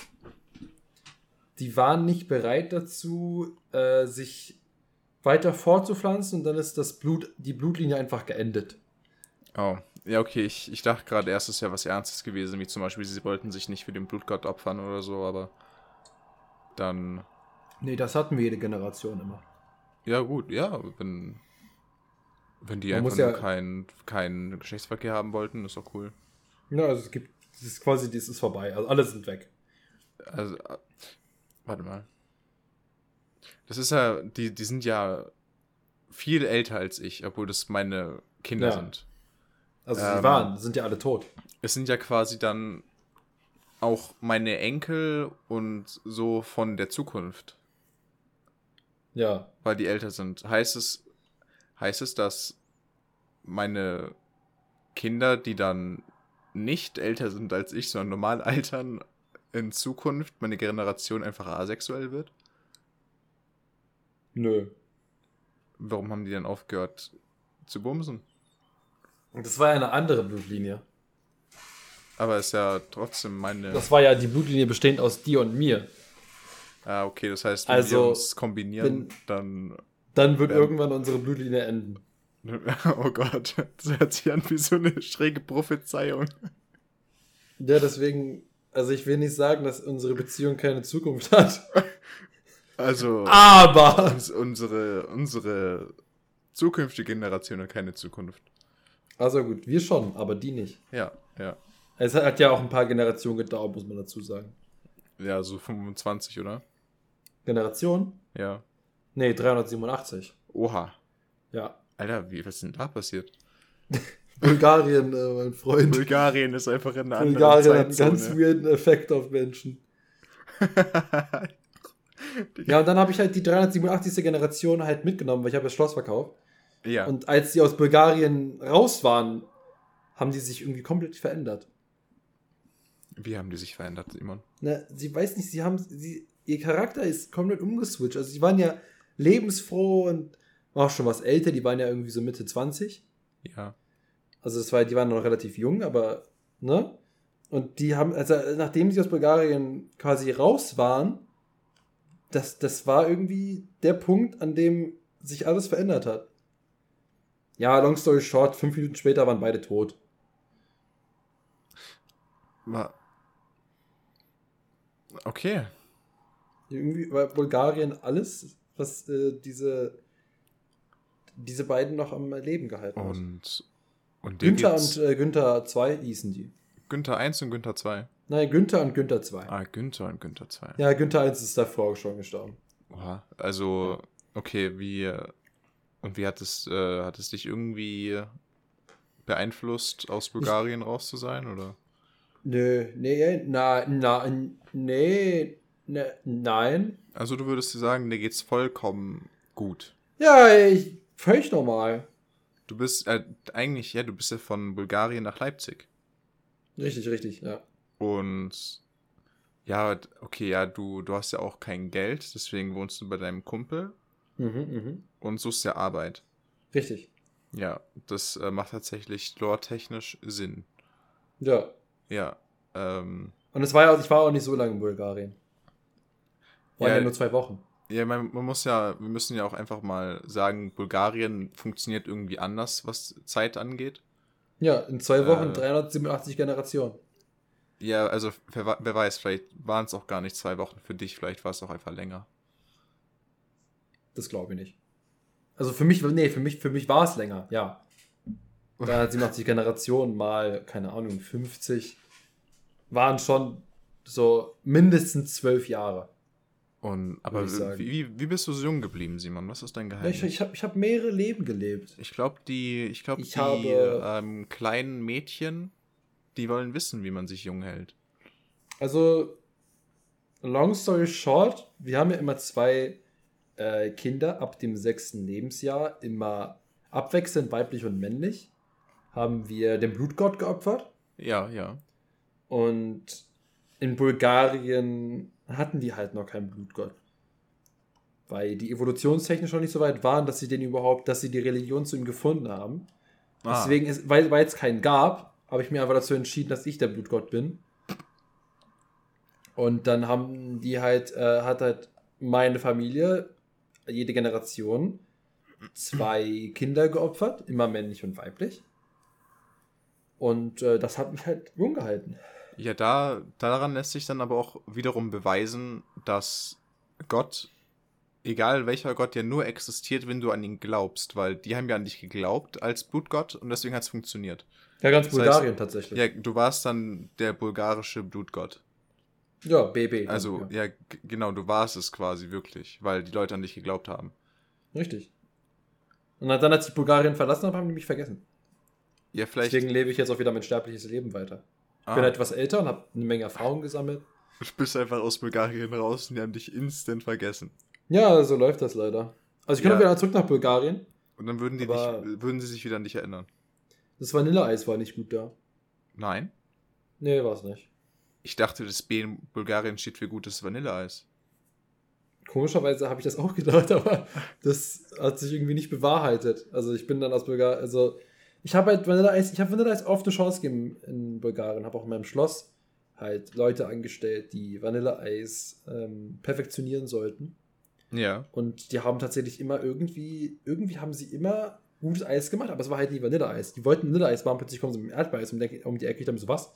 die waren nicht bereit dazu, äh, sich weiter fortzupflanzen und dann ist das Blut, die Blutlinie einfach geendet. Oh, ja, okay, ich, ich dachte gerade erst, es wäre was Ernstes gewesen, wie zum Beispiel, sie wollten sich nicht für den Blutgott opfern oder so, aber dann, Nee, das hatten wir jede Generation immer. ja gut, ja, wenn, wenn die Man einfach nur ja- keinen keinen Geschlechtsverkehr haben wollten, ist doch cool. Ja, also es gibt, das ist quasi, das ist vorbei. Also alle sind weg. Also, äh, warte mal. Das ist ja, die, die sind ja viel älter als ich, obwohl das meine Kinder Ja. sind. Also sie Ähm. waren, sind ja alle tot. Es sind ja quasi dann auch meine Enkel und so von der Zukunft, Ja. weil die älter sind. Heißt es, heißt es, dass meine Kinder, die dann nicht älter sind als ich, sondern normal altern, in Zukunft meine Generation einfach asexuell wird? Nö. Warum haben die denn aufgehört zu bumsen? Und das war ja eine andere Blutlinie. Aber ist ja trotzdem meine. Das war ja die Blutlinie bestehend aus dir und mir. ah, okay, das heißt, wenn Also, wir uns kombinieren, dann. Dann wird irgendwann unsere Blutlinie enden. Oh Gott, das hört sich an wie so eine schräge Prophezeiung. Ja, deswegen, also ich will nicht sagen, dass unsere Beziehung keine Zukunft hat. Also, Aber. uns, unsere, unsere zukünftige Generation hat keine Zukunft. Also gut, wir schon, aber die nicht. Ja, ja. Es hat ja auch ein paar Generationen gedauert, muss man dazu sagen. Ja, so 25, oder? Generation? Ja. Nee, 387. Oha. Ja. Alter, wie, was ist denn da passiert? Bulgarien, äh, mein Freund. Bulgarien ist einfach in einer anderen Bulgarien hat einen ganz weirden Effekt auf Menschen. Ja, und dann habe ich halt die 387. Generation halt mitgenommen, weil ich habe das Schloss verkauft. Ja. Und als die aus Bulgarien raus waren, haben die sich irgendwie komplett verändert. Wie haben die sich verändert, Simon? Ne, sie weiß nicht, sie haben, sie, ihr Charakter ist komplett umgeswitcht. Also sie waren ja lebensfroh und auch schon was älter, die waren ja irgendwie so Mitte 20. Ja. Also das war, die waren noch relativ jung, aber, ne? Und die haben, also nachdem sie aus Bulgarien quasi raus waren, das, das war irgendwie der Punkt, an dem sich alles verändert hat. Ja, long story short, fünf Minuten später waren beide tot. Wa- Okay. Irgendwie war Bulgarien alles, was äh, diese, diese beiden noch am Leben gehalten hat. Und, und Günther und äh, Günther 2 hießen die. Günther 1 und Günther 2. Nein, Günther und Günther 2. Ah, Günther und Günther 2. Ja, Günther 1 ist davor schon gestorben. Oha. Also, okay, wie. Und wie hat es, äh, hat es dich irgendwie beeinflusst, aus Bulgarien raus zu sein, oder? Nö, nee, na, na, nee, ne, nein. Also du würdest dir sagen, dir geht's vollkommen gut. Ja, ich, völlig normal. Du bist äh, eigentlich, ja, du bist ja von Bulgarien nach Leipzig. Richtig, richtig, ja. Und ja, okay, ja, du, du hast ja auch kein Geld, deswegen wohnst du bei deinem Kumpel Mhm, mhm. und suchst ja Arbeit. Richtig. Ja, das äh, macht tatsächlich lore-technisch Sinn. Ja. Ja. Ähm, Und es war ja, ich war auch nicht so lange in Bulgarien. Waren ja, Ja, nur zwei Wochen. ja, man, man muss ja, wir müssen ja auch einfach mal sagen, Bulgarien funktioniert irgendwie anders, was Zeit angeht. Ja, in zwei Wochen Äh. 387 Generationen. Ja, also wer, wer weiß, vielleicht waren es auch gar nicht zwei Wochen für dich, vielleicht war es auch einfach länger. Das glaube ich nicht. Also für mich, nee, für mich, für mich war es länger, ja. 387 Generationen mal, keine Ahnung, 50 waren schon so mindestens zwölf Jahre. Und, aber wie, wie bist du so jung geblieben, Simon? Was ist dein Geheimnis? ich ich habe ich hab mehrere Leben gelebt. Ich glaube, die, ich glaub, Ich die habe- ähm, kleinen Mädchen, die wollen wissen, wie man sich jung hält. Also, long story short, wir haben ja immer zwei äh, Kinder ab dem sechsten Lebensjahr, immer abwechselnd weiblich und männlich, haben wir den Blutgott geopfert. Ja, ja. Und in Bulgarien hatten die halt noch keinen Blutgott. Weil die evolutionstechnisch noch nicht so weit waren, dass sie den überhaupt, dass sie die Religion zu ihm gefunden haben. Ah, Deswegen, ist, weil weil es keinen gab, habe ich mir einfach dazu entschieden, dass ich der Blutgott bin. Und dann haben die halt, äh, hat halt meine Familie, jede Generation, zwei Kinder geopfert, immer männlich und weiblich. Und äh, das hat mich halt jung gehalten. Ja, da, daran lässt sich dann aber auch wiederum beweisen, dass Gott, egal welcher Gott, ja nur existiert, wenn du an ihn glaubst, weil die haben ja an dich geglaubt als Blutgott und deswegen hat es funktioniert. Ja, ganz Das heißt- Bulgarien tatsächlich. Ja, du warst dann der bulgarische Blutgott. Ja, BB. Also, ja. ja, genau, du warst es quasi wirklich, weil die Leute an dich geglaubt haben. Richtig. Und dann, als ich Bulgarien verlassen habe, haben die mich vergessen. Ja, vielleicht. Deswegen lebe ich jetzt auch wieder mein sterbliches Leben weiter. Ich ah, bin etwas älter und habe eine Menge Erfahrung gesammelt. du bist einfach aus Bulgarien raus und die haben dich instant vergessen. Ja, so läuft das leider. Also ich Ja. auch wieder zurück nach Bulgarien. Und dann würden die dich, würden sie sich wieder an dich erinnern. Das Vanilleeis war nicht gut da. Nein? Nee, war es nicht. Ich dachte, das B in Bulgarien steht für gutes Vanilleeis. Komischerweise habe ich das auch gedacht, aber das hat sich irgendwie nicht bewahrheitet. Also ich bin dann aus Bulgarien, also ich habe halt Vanilleeis, ich habe Vanilleeis oft eine Chance gegeben in Bulgarien, habe auch in meinem Schloss halt Leute angestellt, die Vanilleeis ähm, perfektionieren sollten. Ja. Und die haben tatsächlich immer irgendwie, irgendwie haben sie immer gutes Eis gemacht, aber es war halt nie Vanilleeis. Die wollten Vanilleeis machen, plötzlich kommen sie mit dem Erdbeereis um die Ecke, um die Ecke. Ich dachte so, was?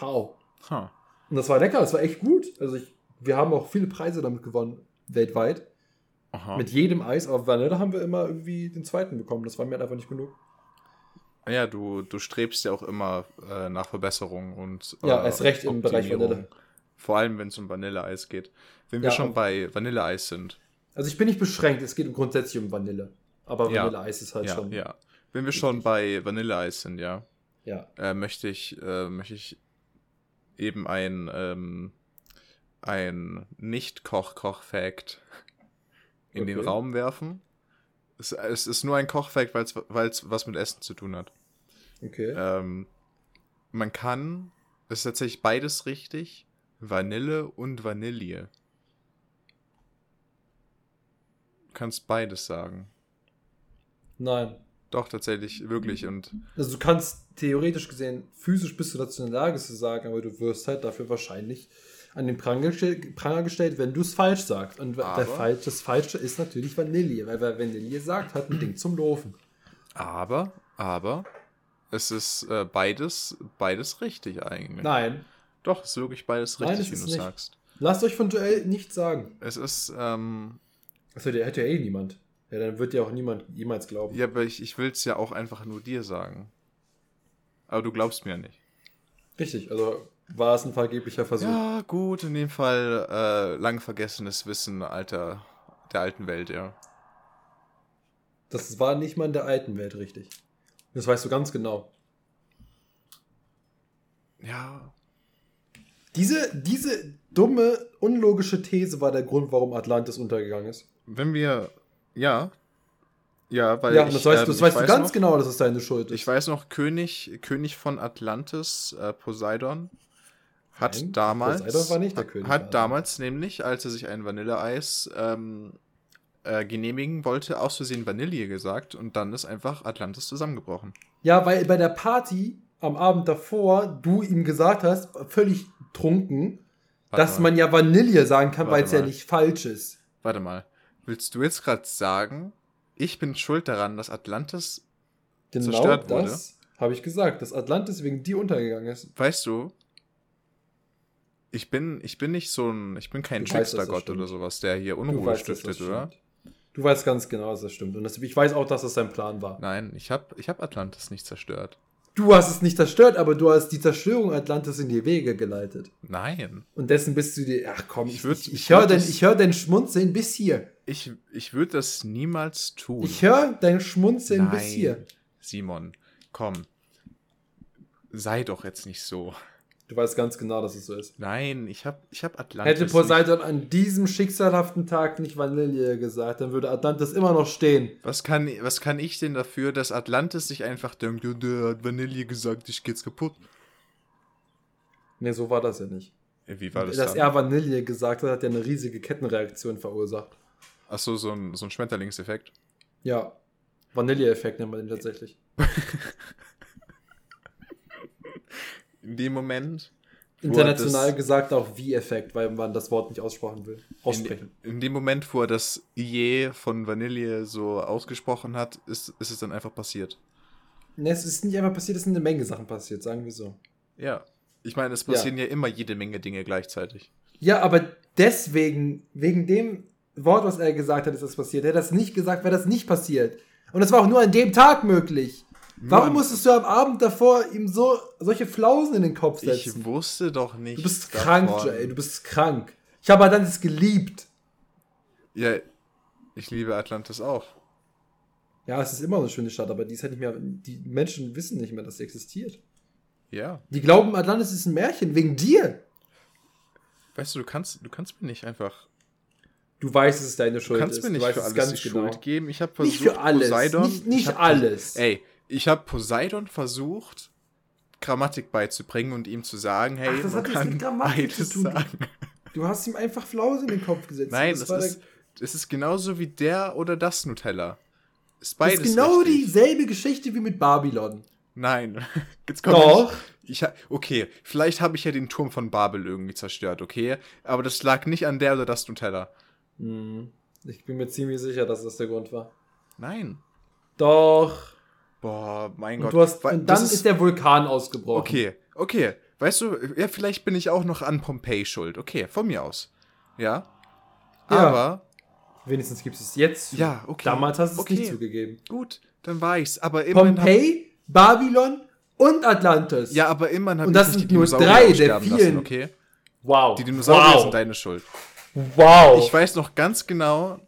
How? Huh. Und das war lecker, das war echt gut. Also ich, wir haben auch viele Preise damit gewonnen, weltweit. Aha. Mit jedem Eis auf Vanille haben wir immer irgendwie den zweiten bekommen. Das war mir einfach nicht genug. ja, du, du strebst ja auch immer äh, nach Verbesserung und äh, Ja, erst recht im Bereich. Vanille. Vor allem, wenn es um Vanilleeis geht. Wenn wir Ja, schon auch- bei Vanilleeis sind. Also ich bin nicht beschränkt, es geht grundsätzlich um Vanille. Aber Ja. Vanilleeis ist halt ja, schon. ja. Wenn wir schon bei Vanilleeis sind, ja, ja. äh, möchte ich, äh, möchte ich eben ein, ähm, ein Nicht-Koch-Koch-Fact in den Okay. Raum werfen. Es, es ist nur ein Koch-Fact, weil es was mit Essen zu tun hat. Okay. Ähm, man kann, es ist tatsächlich beides richtig, Vanille und Vanille. Du kannst beides sagen. Nein. Doch, tatsächlich, wirklich. Und Also du kannst theoretisch gesehen, physisch bist du dazu in der Lage zu sagen, aber du wirst halt dafür wahrscheinlich an den Pranger, Pranger gestellt, wenn du es falsch sagst. Und der Aber- Fal das Falsche ist natürlich Vanille, weil wer Vanille sagt, hat ein Ding zum Laufen. aber, aber, es ist äh, beides, beides richtig eigentlich. Nein, Doch, es ist wirklich beides Nein, richtig, es wie du nicht. sagst. lasst euch von Duell nichts sagen. Es ist, ähm, der hätte ja eh niemand. Ja, dann wird ja auch niemand jemals glauben. ja, aber ich, ich will es ja auch einfach nur dir sagen. Aber du glaubst mir ja nicht. Richtig, also war es ein vergeblicher Versuch. Ja, gut, in dem Fall äh, lang vergessenes Wissen alter, der alten Welt, ja. Das war nicht mal in der alten Welt richtig. Das weißt du ganz genau. Ja, Diese, diese dumme, unlogische These war der Grund, warum Atlantis untergegangen ist. wenn wir, ja, ja, weil ja, ich, das weißt, ähm, du- das weißt du ganz noch, genau, dass es deine Schuld ist. Ich weiß noch, König, König von Atlantis, äh, Poseidon, hat Nein, damals, Poseidon war nicht der hat, König hat damals nämlich, als er sich ein Vanilleeis ähm, äh, genehmigen wollte, aus Versehen Vanille gesagt und dann ist einfach Atlantis zusammengebrochen. Ja, weil bei der Party am Abend davor du ihm gesagt hast, völlig trunken, Warte dass mal. man ja Vanille sagen kann, weil es ja nicht falsch ist. Warte mal, willst du jetzt gerade sagen, ich bin schuld daran, dass Atlantis, Genau Zerstört wurde. das habe ich gesagt, dass Atlantis wegen dir untergegangen ist. weißt du, ich bin, ich bin nicht so ein, ich bin kein Trickstergott oder sowas, der hier Unruhe weißt, stiftet, oder? Du weißt ganz genau, dass das stimmt. Und das, ich weiß auch, dass das sein Plan war. Nein, ich habe ich hab Atlantis nicht zerstört. Du hast es nicht zerstört, aber du hast die Zerstörung Atlantis in die Wege geleitet. Nein. Und dessen bist du dir. Ach komm, Ich würd- ich, ich ich höre dein, hör dein Schmunzeln bis hier. Ich, ich würde das niemals tun. Ich höre dein Schmunzeln bis hier. Simon, komm. Sei doch jetzt nicht so. Du weißt ganz genau, dass es so ist. Nein, ich hab, ich hab Atlantis. Hätte Poseidon an diesem schicksalhaften Tag nicht Vanille gesagt, dann würde Atlantis immer noch stehen. Nicht, was, kann, was kann ich denn dafür, dass Atlantis sich einfach denkt, der hat Vanille gesagt, ich geht's kaputt? Nee, so war das ja nicht. Wie war das Dass dann? er Vanille gesagt hat, hat ja eine riesige Kettenreaktion verursacht. Achso, so ein, so ein Schmetterlingseffekt. Ja. Vanille-Effekt nennt man den tatsächlich. In dem Moment. wo er International das- gesagt auch Wie-Effekt, weil man das Wort nicht aussprechen will. Aussprechen. In, in dem Moment, wo er das Je von Vanille so ausgesprochen hat, ist, ist es dann einfach passiert. Ne, es ist nicht einfach passiert, es sind eine Menge Sachen passiert, sagen wir so. Ja. Ich meine, es passieren ja. immer jede Menge Dinge gleichzeitig. Ja, aber deswegen, wegen dem Wort, was er gesagt hat, ist das passiert. Er hat das nicht gesagt, wäre das nicht passiert. Und das war auch nur an dem Tag möglich. Warum Mann. musstest du am Abend davor ihm so solche Flausen in den Kopf Ich setzen? wusste doch nicht. Du bist krank, davon. Jay, du bist krank. Ich habe Atlantis geliebt. Ja, ich liebe Atlantis auch. Ja, es ist immer eine schöne Stadt, aber die ist halt nicht mehr. Die Menschen wissen nicht mehr, dass sie existiert. Ja. Die glauben, Atlantis ist ein Märchen wegen dir. Weißt du, du kannst, du kannst mir nicht einfach. Du weißt, es deine Du Schuld kannst ist. mir du nicht für es alles ganz die genau. Schuld geben. Ich habe versucht, Nicht für alles. Poseidon. nicht nicht ich alles. Ey, ich habe Poseidon versucht, Grammatik beizubringen und ihm zu sagen, hey, Ach, das man hat kann mit Grammatik zu tun. sagen. Du hast ihm einfach Flausen in den Kopf gesetzt. Nein, das das ist, das ist genauso wie der oder das Nutella. Ist das beides ist genau richtig. dieselbe Geschichte wie mit Babylon. Nein. Jetzt kommt Doch. Ich, okay, vielleicht habe ich ja den Turm von Babel irgendwie zerstört, okay? Aber das lag nicht an der oder das Nutella. Hm. Ich bin mir ziemlich sicher, dass das der Grund war. Nein. Doch. Boah, mein Und, Gott. du hast, und das dann ist, der Vulkan ausgebrochen. Okay, okay. Weißt du, ja, vielleicht bin ich auch noch an Pompeii schuld. Okay, von mir aus. Ja. Ja. Aber, Wenigstens gibt es jetzt. Ja, okay. Damals hast du es Okay. nicht zugegeben. gut, dann war ich's. Aber immerhin. Pompeii, Babylon und Atlantis. Ja, aber immerhin habe Und ich das sind die nur Dinosaurier drei der lassen, vielen. okay? Wow. Die Dinosaurier wow. sind deine Schuld. Wow. Ich weiß noch ganz genau,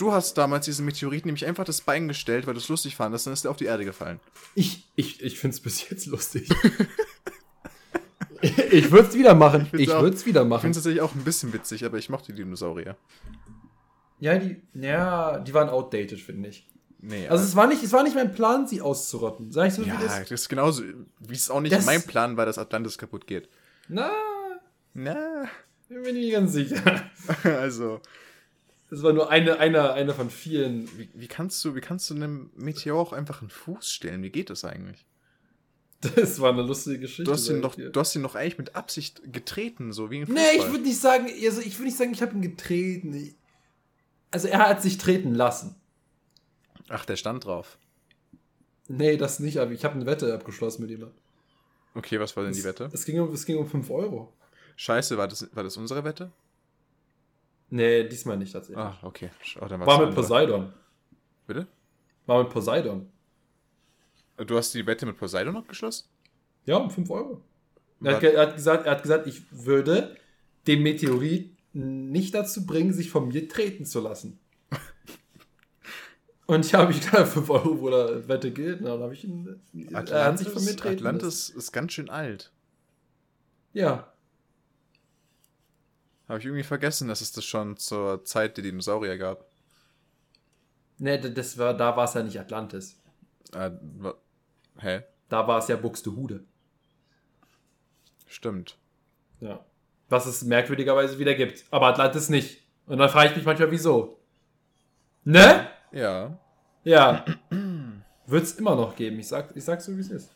du hast damals diesen Meteoriten nämlich einfach das Bein gestellt, weil du es lustig fandest, dann ist er auf die Erde gefallen. Ich, ich, ich finde es bis jetzt lustig. ich würde es wieder machen. Ich würde es wieder Ich machen. finde es tatsächlich auch ein bisschen witzig, aber ich mochte die Dinosaurier. Ja, die, ja, die waren outdated, finde ich. Nee, Also es war nicht, es war nicht mein Plan, sie auszurotten. Sag ich so, wie ja, das das ist genauso, wie es auch nicht Das- mein Plan war, dass Atlantis kaputt geht. Na, Na, bin mir nicht ganz sicher. also, Das war nur eine, eine, eine von vielen. wie, wie kannst du, wie kannst du einem Meteor auch einfach einen Fuß stellen? Wie geht das eigentlich? Das war eine lustige Geschichte. Du hast ihn doch, dir. du hast ihn doch eigentlich mit Absicht getreten, so wie ein Nee, Fußball. ich würde nicht sagen, also ich würde nicht sagen, ich habe ihn getreten. Also er hat sich treten lassen. Ach, der stand drauf. Nee, das nicht, aber ich habe eine Wette abgeschlossen mit ihm. Okay, was war denn die Wette? Es ging um, es ging um 5 Euro. Scheiße, war das, war das unsere Wette? Nee, diesmal nicht tatsächlich. Ah, okay. Oh, dann War mit. Poseidon. Bitte? War mit Poseidon. Du hast die Wette mit Poseidon abgeschlossen? Ja, um 5 Euro. Er hat, er, hat gesagt, er hat gesagt, ich würde den Meteorit nicht dazu bringen, sich von mir treten zu lassen. Und ich habe mich da 5 Euro, wo der Wette gilt, dann habe ich ihn. er hat sich von mir Atlantis, treten lassen. Atlantis ist ganz schön alt. Ja. Habe ich irgendwie vergessen, dass es das schon zur Zeit der Dinosaurier gab. Nee, d- das war, da war es ja nicht Atlantis. Äh, hä? Da war es ja Buxtehude. Stimmt. Ja. Was es merkwürdigerweise wieder gibt. Aber Atlantis nicht. Und dann frage ich mich manchmal, wieso. Ne? Ja. Ja. Wird es immer noch geben. Ich sag, ich sag so, wie es ist.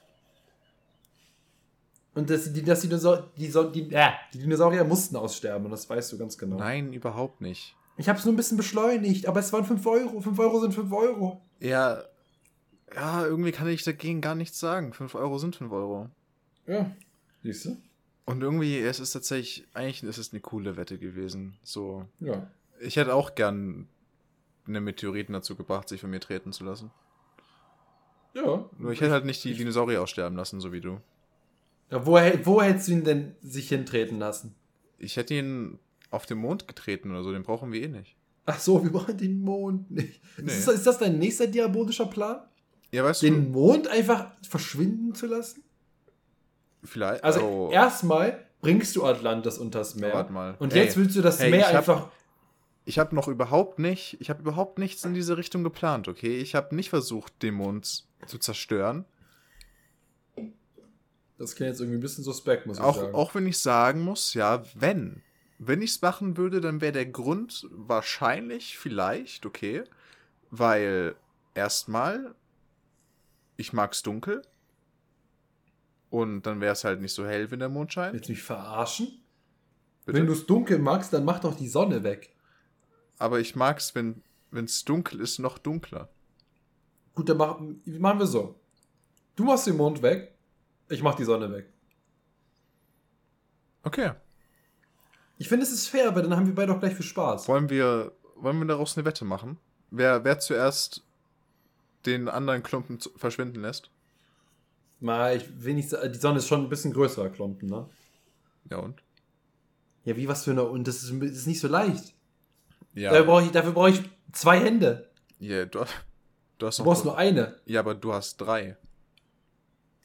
Und das, die, das Dinosaurier, die, die, äh, die Dinosaurier mussten aussterben. Und das weißt du ganz genau. Nein, überhaupt nicht. Ich habe es nur ein bisschen beschleunigt. Aber es waren 5 Euro. 5 Euro sind 5 Euro. Ja. Ja, irgendwie kann ich dagegen gar nichts sagen. 5 Euro sind 5 Euro. Ja. Siehst du? Und irgendwie, es ist tatsächlich, eigentlich ist es eine coole Wette gewesen. So. Ja. Ich hätte auch gern einen Meteoriten dazu gebracht, sich von mir treten zu lassen. Ja. Nur ich hätte halt nicht die Dinosaurier aussterben lassen, so wie du. Ja wo, wo hättest du ihn denn sich hintreten lassen? Ich hätte ihn auf den Mond getreten oder so, den brauchen wir eh nicht. Ach so, wir brauchen den Mond nicht. Nee. Ist, das, ist das dein nächster diabolischer Plan? Ja, weißt Den Mond einfach verschwinden zu lassen? du, vielleicht. Also oh, erstmal bringst du Atlantis unters Meer. Warte mal. Und Hey, jetzt willst du das hey, Meer ich hab- einfach. ich habe noch überhaupt nicht, ich habe überhaupt nichts in diese Richtung geplant, okay? Ich habe nicht versucht, den Mond zu zerstören. Das klingt jetzt irgendwie ein bisschen suspekt, muss ich Auch, sagen. auch wenn ich sagen muss, ja, wenn. Wenn ich es machen würde, dann wäre der Grund wahrscheinlich, vielleicht, okay. Weil erstmal, ich mag's dunkel. Und dann wäre es halt nicht so hell, wenn der Mond scheint. Willst du mich verarschen? Bitte? Wenn du es dunkel magst, dann mach doch die Sonne weg. Aber ich mag's, wenn es dunkel ist, noch dunkler. Gut, dann mach, machen wir so. Du machst den Mond weg, ich mach die Sonne weg. Okay. Ich finde, es ist fair, weil dann haben wir beide auch gleich viel Spaß. Wollen wir, wollen wir daraus eine Wette machen? Wer, wer zuerst den anderen Klumpen verschwinden lässt? Mal, ich will nicht die Sonne ist schon ein bisschen größerer Klumpen, ne? Ja und? Ja, wie was für eine. Und das ist, das ist nicht so leicht. Ja. Dafür brauche ich, dafür brauch ich zwei Hände. Ja, du, du hast Du brauchst nur eine. Ja, aber du hast drei.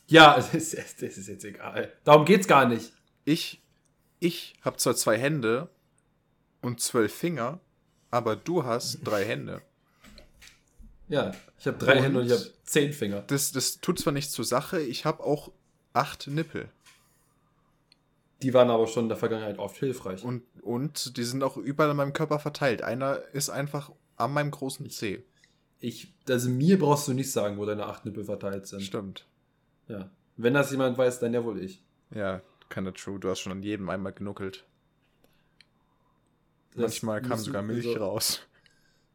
Ja, das ist, das ist jetzt egal. Darum geht's gar nicht. Ich, ich habe zwar zwei Hände und zwölf Finger, aber du hast drei Hände. Ja, ich habe drei Und? Hände und ich habe zehn Finger. Das, das tut zwar nichts zur Sache, ich habe auch acht Nippel. Die waren aber schon in der Vergangenheit oft hilfreich. Und, und die sind auch überall an meinem Körper verteilt. Einer ist einfach an meinem großen Zeh. Ich, also mir brauchst du nicht sagen, wo deine acht Nippel verteilt sind. Stimmt. Ja. Wenn das jemand weiß, dann ja wohl ich. Ja, kinda true. Du hast schon an jedem einmal genuckelt. Das Manchmal kam sogar Milch also, raus.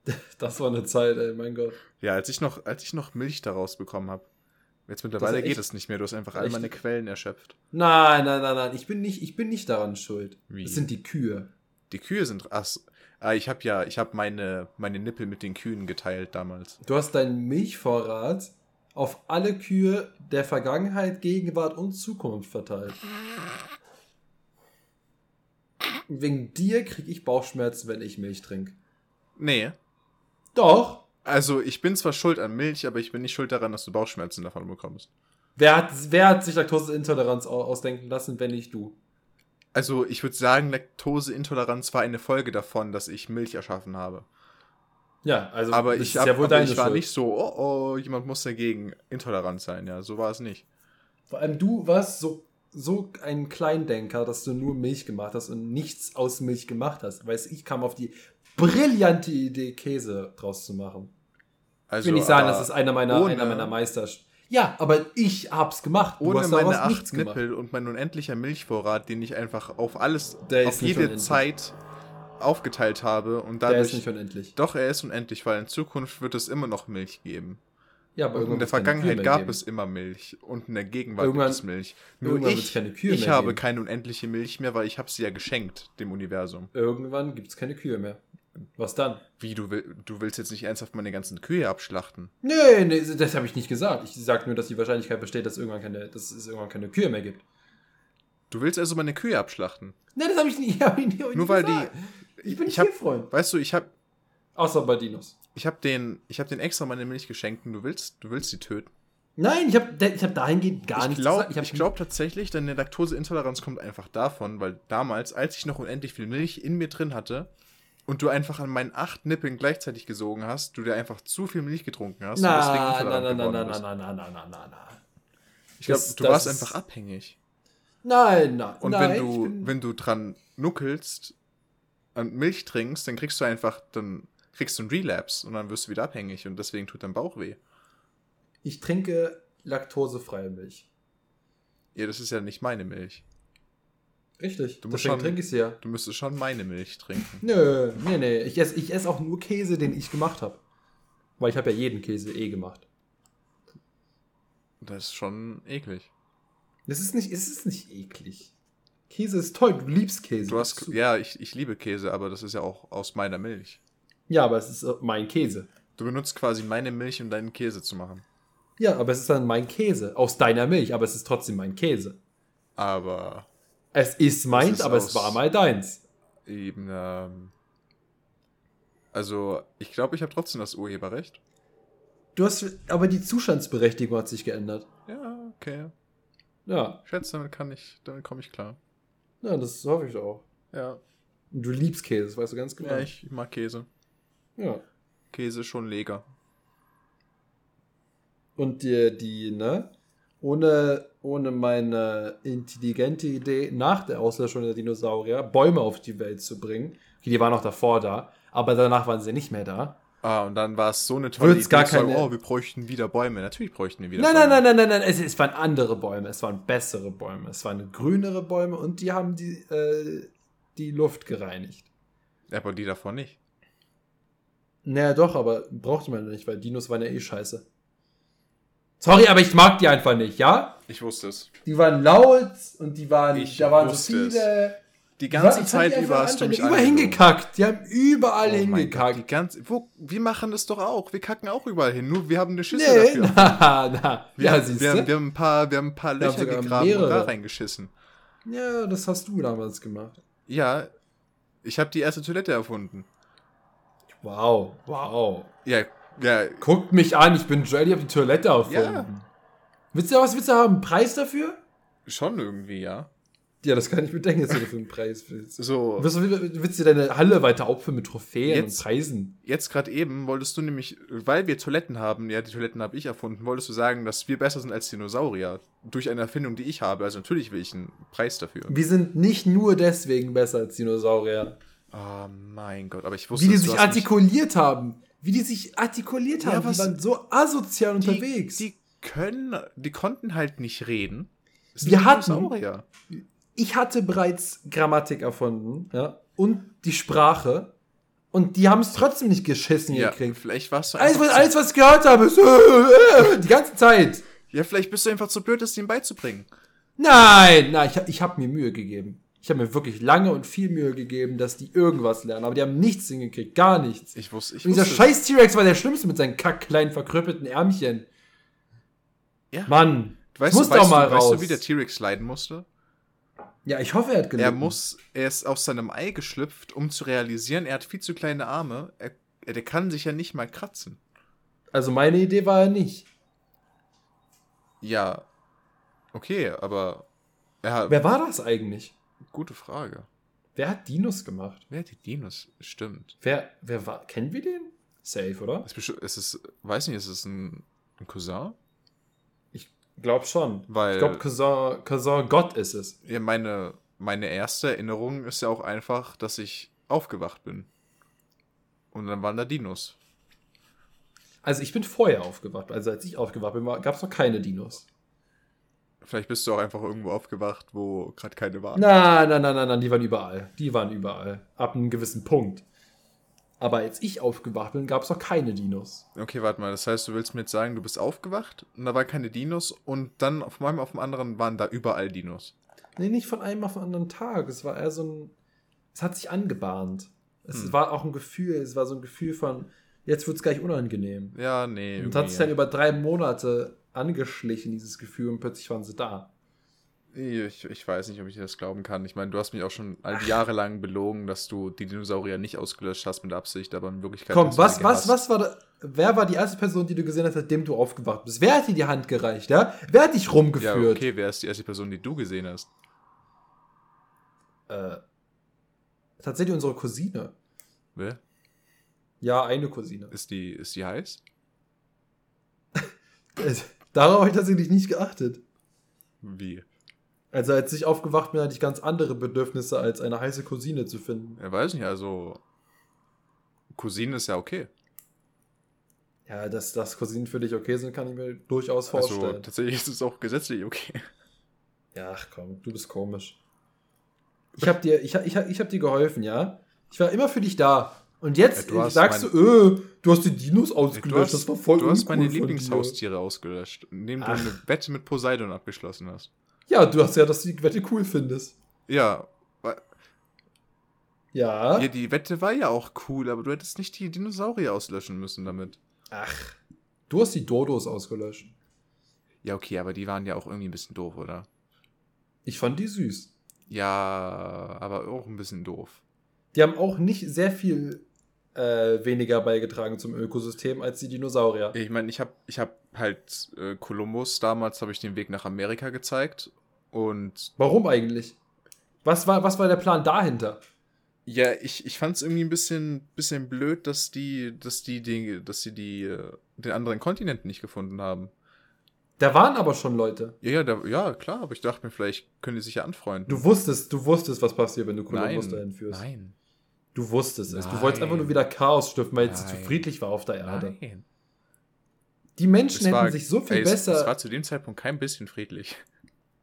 Das war eine Zeit, ey, mein Gott. Ja, als ich noch, als ich noch Milch daraus bekommen habe. Jetzt mittlerweile geht es nicht mehr. Du hast einfach all meine Quellen erschöpft. Nein, nein, nein, nein. Ich bin nicht, ich bin nicht daran schuld. Wie? Das sind die Kühe. Die Kühe sind. Ach, ah, ich habe ja, ich habe meine, meine Nippel mit den Kühen geteilt damals. Du hast deinen Milchvorrat auf alle Kühe der Vergangenheit, Gegenwart und Zukunft verteilt. Wegen dir kriege ich Bauchschmerzen, wenn ich Milch trinke. Nee. Doch. Also, ich bin zwar schuld an Milch, aber ich bin nicht schuld daran, dass du Bauchschmerzen davon bekommst. Wer hat, wer hat sich Laktoseintoleranz au- ausdenken lassen, wenn nicht du? Also, ich würde sagen, Laktoseintoleranz war eine Folge davon, dass ich Milch erschaffen habe. Ja, also Aber ich, hab, ja wohl aber deine ich war Schuld. nicht so, oh oh, jemand muss dagegen intolerant sein. Ja, so war es nicht. Vor allem du warst so, so ein Kleindenker, dass du nur Milch gemacht hast und nichts aus Milch gemacht hast. Weißt du, ich kam auf die brillante Idee, Käse draus zu machen. Also, Ich will nicht sagen, das ist einer meiner, ohne- einer meiner Meister. Ja, aber ich hab's gemacht. Du Ohne hast meine acht nichts gemacht. Nippel und mein unendlicher Milchvorrat, den ich einfach auf alles, Der auf jede unendlich. Zeit aufgeteilt habe und Der dadurch. ist nicht unendlich. doch, er ist unendlich, weil in Zukunft wird es immer noch Milch geben. Ja, aber in der Vergangenheit gab geben. es immer Milch und in der Gegenwart Irgendwann- gibt es Milch. Nur irgendwann ich, keine Kühe ich mehr habe geben. keine unendliche Milch mehr, weil ich habe sie ja geschenkt dem Universum. Irgendwann gibt's keine Kühe mehr. Was dann? Wie du will, du willst jetzt nicht ernsthaft meine ganzen Kühe abschlachten? Nee, nee, das habe ich nicht gesagt. Ich sag nur, dass die Wahrscheinlichkeit besteht, dass, irgendwann keine, dass es irgendwann keine Kühe mehr gibt. Du willst also meine Kühe abschlachten? Nee, das habe ich nicht, hab ich nicht, Nur nicht weil gesagt. die Ich bin ich hab- Tierfreund. Weißt du, ich habe Außer bei Dinos. ich habe den ich habe den extra meine Milch geschenkt und du willst du willst sie töten. Nein, ich habe ich hab dahingehend gar ich nichts glaube gesagt. ich glaub tatsächlich, deine Laktoseintoleranz kommt einfach davon, weil damals, als ich noch unendlich viel Milch in mir drin hatte und du einfach an meinen acht Nippeln gleichzeitig gesogen hast, du dir einfach zu viel Milch getrunken hast und deswegen Na, na, intolerant na, na, geworden na, bist. na, na, na, na, na, na. Ich glaube, du warst einfach abhängig. Nein, nein. Und nein, wenn ich du, bin- wenn du dran nuckelst Milch trinkst, dann kriegst du einfach, dann kriegst du einen Relapse und dann wirst du wieder abhängig und deswegen tut dein Bauch weh. ich trinke laktosefreie Milch. Ja, das ist ja nicht meine Milch. Richtig. Du musst Deswegen schon- trinke ich sie ja. Du müsstest schon meine Milch trinken. Nö, nee, nee. Ich esse ich ess auch nur Käse, den ich gemacht habe. Weil ich habe ja jeden Käse eh gemacht. Das ist schon eklig. Das ist nicht, es ist nicht eklig. Käse ist toll, du liebst Käse. Du hast, ja, ich, ich liebe Käse, aber das ist ja auch aus meiner Milch. ja, aber es ist äh, mein Käse. Du benutzt quasi meine Milch, um deinen Käse zu machen. Ja, aber es ist dann mein Käse. Aus deiner Milch, aber es ist trotzdem mein Käse. Aber Es ist meins, ist aber es war mal deins. eben, ähm, also ich glaube, ich habe trotzdem das Urheberrecht. Du hast, aber die Zustandsberechtigung hat sich geändert. Ja, okay. Ja, Ich schätze, damit kann ich, damit komme ich klar. Ja, das hoffe ich auch. Ja. Und du liebst Käse, das weißt du ganz genau. Ja, ich mag Käse. ja. Käse schon leger. Und die, die, ne? Ohne, ohne meine intelligente Idee, nach der Auslöschung der Dinosaurier Bäume auf die Welt zu bringen. Okay, die waren noch davor da, aber danach waren sie nicht mehr da. Ah, und dann war es so eine tolle Wird's gar zu sagen, keine- oh, wir bräuchten wieder Bäume. Natürlich bräuchten wir wieder Nein, Bäume. nein, nein, nein, nein, nein, es, es waren andere Bäume, es waren bessere Bäume, es waren grünere Bäume und die haben die, äh, die Luft gereinigt. Aber die davon nicht. Naja, doch, aber brauchte man nicht, weil Dinos waren ja eh scheiße. Sorry, aber ich mag die einfach nicht, ja? Ich wusste es. Die waren laut und die waren, Ich da waren so wusste es. Die ganze die Zeit über hast du mich überall angelogen. hingekackt. Die haben überall Oh Gott, hingekackt. die ganze, wo, wir machen das doch auch. Wir kacken auch überall hin. Nur wir haben eine Schüssel Nee, dafür. na, na. Wir, ja, haben- siehst wir, haben, wir haben ein paar, wir haben ein paar Löcher gegraben und da mehrere. reingeschissen. Ja, das hast du damals gemacht. Ja, ich habe die erste Toilette erfunden. Wow, wow. Ja, ja, Guckt mich an, ich bin Joel, ich hab die Toilette erfunden. Ja. Willst du was willst du haben? Einen Preis dafür? schon irgendwie, ja. Ja, das kann ich bedenken, dass du dafür einen Preis willst. So, Willst du, willst du deine Halle weiter auffüllen mit Trophäen Jetzt- und Preisen? jetzt gerade eben wolltest du nämlich, weil wir Toiletten haben, ja, die Toiletten habe ich erfunden, wolltest du sagen, dass wir besser sind als Dinosaurier. Durch eine Erfindung, die ich habe. Also natürlich will ich einen Preis dafür. Wir sind nicht nur deswegen besser als Dinosaurier. Oh mein Gott, aber ich wusste Wie die sich artikuliert haben. Wie die sich artikuliert Ja, haben. die waren so asozial die, unterwegs. Die können, die konnten halt nicht reden. Wir hatten- Dinosaurier. Ich hatte bereits Grammatik erfunden, ja, und die Sprache. Und die haben es trotzdem nicht geschissen Ja, gekriegt. vielleicht warst du Alles, was, alles, was ich gehört habe, ist äh, äh, die ganze Zeit. Ja, vielleicht bist du einfach zu blöd, es ihm beizubringen. Nein, nein, ich, hab- ich habe mir Mühe gegeben. Ich habe mir wirklich lange und viel Mühe gegeben, dass die irgendwas lernen. Aber die haben nichts hingekriegt, gar nichts. Ich wusste, ich Und dieser wusste. scheiß T-Rex war der schlimmste mit seinen kack kleinen verkrüppelten Ärmchen. Ja. Mann, weißt, muss du, weißt, doch mal weißt raus. du, wie der T-Rex leiden musste? Ja, ich hoffe, er hat gelitten. Er muss, er ist aus seinem Ei geschlüpft, um zu realisieren, er hat viel zu kleine Arme. Er, er, der kann sich ja nicht mal kratzen. Also meine Idee war er nicht. Ja, okay, aber er hat, Wer war das eigentlich? gute Frage. Wer hat Dinos gemacht? Wer hat die Dinos? Stimmt. Wer, wer war? Kennen wir den? Safe, oder? Es ist, es ist weiß nicht, ist es ein, ein Cousin? Ich glaube schon. Weil Ich glaube, Cousin, Cousin Gott ist es. ja, meine, meine erste Erinnerung ist ja auch einfach, dass ich aufgewacht bin. Und dann waren da Dinos. Also ich bin vorher aufgewacht. Also als ich aufgewacht bin, gab es noch keine Dinos. Vielleicht bist du auch einfach irgendwo aufgewacht, wo gerade keine waren. Nein, nein, nein, nein, nein, die waren überall. Die waren überall. Ab einem gewissen Punkt. Aber als ich aufgewacht bin, gab es noch keine Dinos. Okay, warte mal. Das heißt, du willst mir jetzt sagen, du bist aufgewacht und da waren keine Dinos und dann auf meinem auf dem anderen waren da überall Dinos. Nee, nicht von einem auf den anderen Tag. Es war eher so ein. Es hat sich angebahnt. Es Hm. war auch ein Gefühl, es war so ein Gefühl von, jetzt wird es gleich unangenehm. Ja, nee. Und hat sich dann über drei Monate angeschlichen, dieses Gefühl, und plötzlich waren sie da. Ich, ich weiß nicht, ob ich dir das glauben kann. Ich meine, du hast mich auch schon all die Jahre lang belogen, dass du die Dinosaurier nicht ausgelöscht hast mit Absicht, aber in Wirklichkeit. Komm, was, was, was war da, wer war die erste Person, die du gesehen hast, seitdem du aufgewacht bist? Wer hat dir die Hand gereicht, ja? Wer hat dich Ja, rumgeführt? okay, wer ist die erste Person, die du gesehen hast? Äh, tatsächlich unsere Cousine. Wer? Ja, eine Cousine. Ist die, ist die heiß? Äh, Darauf habe ich tatsächlich nicht geachtet. Wie? Also als ich aufgewacht bin, hatte ich ganz andere Bedürfnisse, als eine heiße Cousine zu finden. Er weiß nicht, also. Cousine ist ja okay. Ja, dass, dass Cousinen für dich okay sind, kann ich mir durchaus Also vorstellen. tatsächlich ist es auch gesetzlich okay. ja, ach komm, du bist komisch. Ich hab dir, ich, ich, ich hab dir geholfen, ja? Ich war immer für dich da. Und jetzt Ja, du sagst du, äh, du hast die Dinos Du ausgelöscht, hast, das war voll du hast meine. Lieblingshaustiere ausgelöscht, indem du Ach. eine Wette mit Poseidon abgeschlossen hast. Ja, du hast ja, dass du die Wette cool findest. Ja, Ja. ja, die Wette war ja auch cool, aber du hättest nicht die Dinosaurier auslöschen müssen damit. Ach. Du hast die Dodos ausgelöscht. Ja, okay, aber die waren ja auch irgendwie ein bisschen doof, oder? Ich fand die süß. Ja, aber auch ein bisschen doof. Die haben auch nicht sehr viel äh, weniger beigetragen zum Ökosystem als die Dinosaurier. Ich meine, ich habe ich hab halt äh, Kolumbus, damals habe ich den Weg nach Amerika gezeigt. Und Warum eigentlich? Was war, was war der Plan dahinter? ja, ich, ich fand es irgendwie ein bisschen, bisschen blöd, dass die, dass die, die dass sie die, äh, den anderen Kontinenten nicht gefunden haben. Da waren aber schon Leute. Ja, ja, da, ja, klar, aber ich dachte mir, vielleicht können die sich ja anfreunden. Du wusstest, du wusstest, was passiert, wenn du Kolumbus dahin führst. nein, Du wusstest es. Du Nein. wolltest einfach nur wieder Chaos stiften, weil es zu Nein. friedlich war auf der Erde. nein. Die Menschen Es hätten war, sich so viel ey, es, besser. Es war zu dem Zeitpunkt kein bisschen friedlich.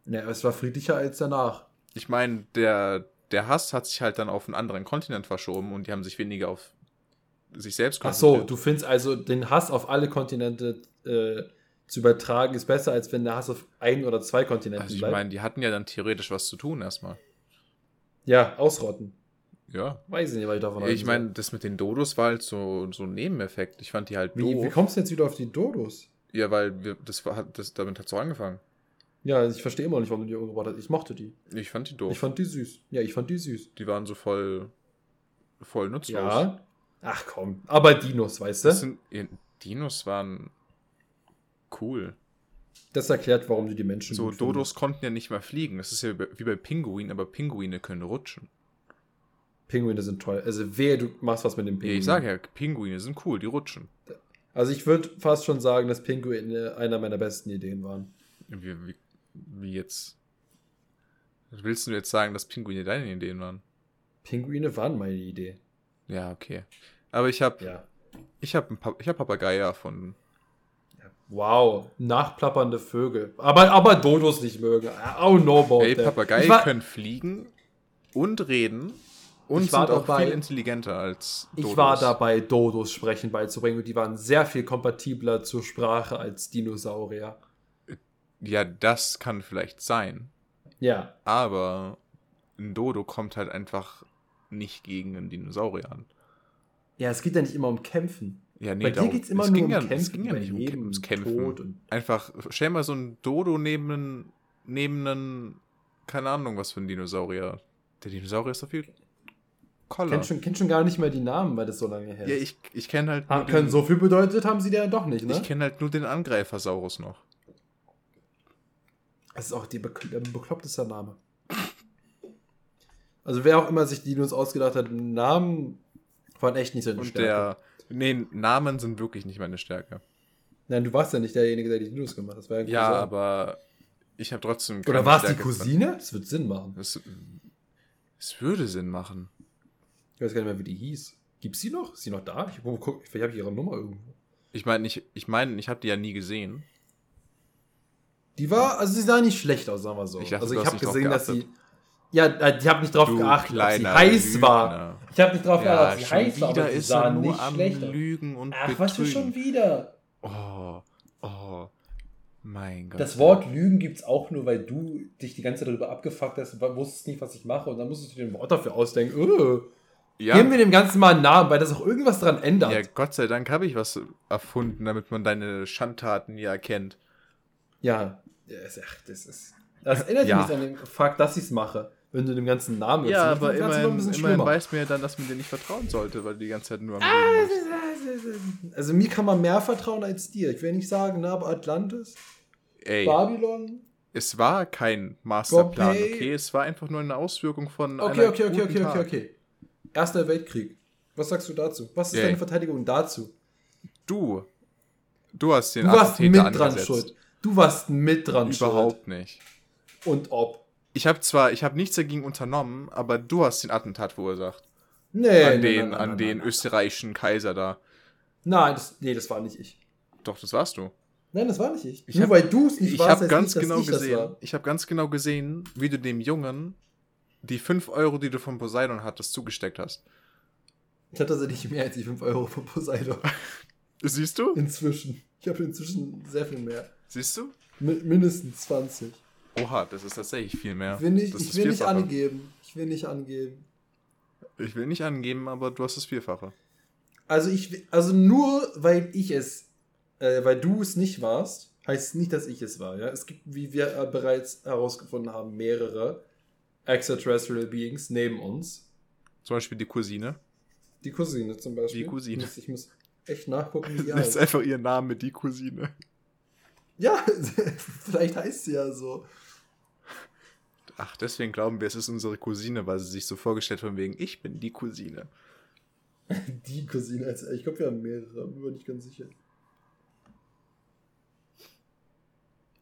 ja, es war friedlicher als danach. Ich meine, der, der Hass hat sich halt dann auf einen anderen Kontinent verschoben und die haben sich weniger auf sich selbst Ach so, konzentriert. du findest also, den Hass auf alle Kontinente äh, zu übertragen, ist besser, als wenn der Hass auf ein oder zwei Kontinenten Also ich bleibt. meine, die hatten ja dann theoretisch was zu tun erstmal. ja, ausrotten. Ja. Weiß ich nicht, was ich davon Ich meine, das mit den Dodos war halt so, so ein Nebeneffekt. Ich fand die halt wie, doof. wie kommst du jetzt wieder auf die Dodos? ja, weil wir, das war, hat, das, damit hat so angefangen. Ja, ich verstehe immer noch nicht, warum du die umgebracht hast. Ich mochte die. Ich fand die doof. Ich fand die süß. Ja, ich fand die süß. die waren so voll, voll nutzlos. Ja. Ach komm. Aber Dinos, weißt du? Das Das, sind, Dinos waren cool. erklärt, warum du die Menschen So, Dodos konnten ja nicht mal fliegen. Das ist ja wie bei Pinguinen, aber Pinguine können rutschen. Pinguine sind toll. Also wehe, du machst was mit dem Ja, Pinguin. ich sage ja, Pinguine sind cool, die rutschen. Also ich würde fast schon sagen, dass Pinguine einer meiner besten Ideen waren. Wie, wie, wie jetzt? Willst du jetzt sagen, dass Pinguine deine Ideen waren? Pinguine waren meine Idee. Ja, okay. Aber ich habe Ja. ich hab ein Pa- ich hab Papagei erfunden. Wow, nachplappernde Vögel. Aber, aber Dodos nicht mögen. Don't know about Ey, that. Papageien Ich war, können fliegen und reden und Ich war sind auch dabei- viel intelligenter als ich war dabei, Dodos sprechen beizubringen und die waren sehr viel kompatibler zur Sprache als Dinosaurier. Ja, das kann vielleicht sein. Ja, Aber ein Dodo kommt halt einfach nicht gegen einen Dinosaurier an. ja, es geht ja nicht immer um Kämpfen. Ja, nee, Bei dir geht es immer nur ging um ja, Kämpfen. Es ging ja nicht um, ums Kämpfen. Einfach, stell mal so ein Dodo neben einen, neben einen, keine Ahnung, was für ein Dinosaurier. Der Dinosaurier ist doch viel Koller. kennt schon, kennt schon gar nicht mehr die Namen, weil das so lange her ist. Ja, ich, ich kenne halt, Ha, können den- so viel bedeutet haben sie ja doch nicht, ne? ich kenn halt nur den Angreifersaurus noch. Das ist auch die der bekloppteste Name. Also wer auch immer sich Dinos ausgedacht hat, Namen waren echt nicht so eine Und Stärke. der, nee, Namen sind wirklich nicht meine Stärke. Nein, du warst ja nicht derjenige, der die Dinos gemacht hat. Ja Ja, aber ich habe trotzdem. Oder war es die. Cousine? Das wird Sinn machen. Es würde Sinn machen. Ich weiß gar nicht mehr, wie die hieß. Gibt's die noch? Ist sie noch da? Ich, wo, guck, vielleicht habe ich ihre Nummer irgendwo. Ich meine, ich, ich, mein, ich habe die ja nie gesehen. Die war, also sie sah nicht schlecht aus, sagen wir so. Ich dachte, also ich habe gesehen, dass sie. Ja, äh, ich habe nicht drauf Du geachtet, ob sie heiß war. Lügner. Ich habe nicht drauf Ja, geachtet, ob sie heiß war, aber sie sah nicht schlecht aus. Lügen und Ach, was für schon wieder? Oh, oh, mein Gott. Das Wort Lügen gibt es auch nur, weil du dich die ganze Zeit darüber abgefuckt hast und wusstest nicht, was ich mache. Und dann musstest du dir ein Wort dafür ausdenken. Öh. Ja, Geben wir dem Ganzen mal einen Namen, weil das auch irgendwas dran ändert. ja, Gott sei Dank habe ich was erfunden, damit man deine Schandtaten ja erkennt. Ja, das, ach, das ist. Das erinnert Ja. mich an den Fakt, dass ich es mache. Wenn du dem ganzen Namen Ja, gibst, aber dann wird's noch immerhin, immerhin weiß man ja dann, dass man dir nicht vertrauen sollte, weil du die ganze Zeit nur am bist. Also mir kann man mehr vertrauen als dir. Ich will nicht sagen, na, aber Atlantis, Ey, Babylon. es war kein Masterplan, okay? Es war einfach nur eine Auswirkung von Okay, einer okay, okay, guten okay, okay, okay. Erster Weltkrieg. Was sagst du dazu? Was ist Yay. deine Verteidigung dazu? Du, du hast den Du warst mit dran angesetzt. schuld. Du warst mit dran Überhaupt nicht. schuld. Und ob. Ich habe zwar, ich habe nichts dagegen unternommen, aber du hast den Attentat verursacht. Nee, an nein, den, nein, nein, an nein, den österreichischen Kaiser da. Nein, das, nee, das war nicht ich. Doch, das warst du. Nein, das war nicht ich. Ich Nur hab- weil du es nicht Ich warst, habe heißt ganz nicht, genau ich gesehen. Ich habe ganz genau gesehen, wie du dem Jungen die 5 Euro, die du von Poseidon hattest, zugesteckt hast. Ich hatte tatsächlich mehr als die 5 Euro von Poseidon. Siehst du? Inzwischen. Ich habe inzwischen sehr viel mehr. Siehst du? Mi- mindestens 20. Oha, das ist tatsächlich viel mehr. Ich will nicht, ich will nicht angeben. Ich will nicht angeben. Ich will nicht angeben, aber du hast das Vierfache. Also ich, also nur weil ich es, äh, weil du es nicht warst, heißt nicht, dass ich es war. Ja? Es gibt, wie wir äh, bereits herausgefunden haben, mehrere extraterrestrial Beings neben uns. Zum Beispiel die Cousine. Die Cousine zum Beispiel. Die Cousine. Ich muss, echt nachgucken, wie die Das ist heißt. einfach ihr Name mit die Cousine. Ja, vielleicht heißt sie ja so. Ach, deswegen glauben wir, es ist unsere Cousine, weil sie sich so vorgestellt von wegen, ich bin die Cousine. Die Cousine. Also ich glaube, wir haben mehrere, bin mir nicht ganz sicher.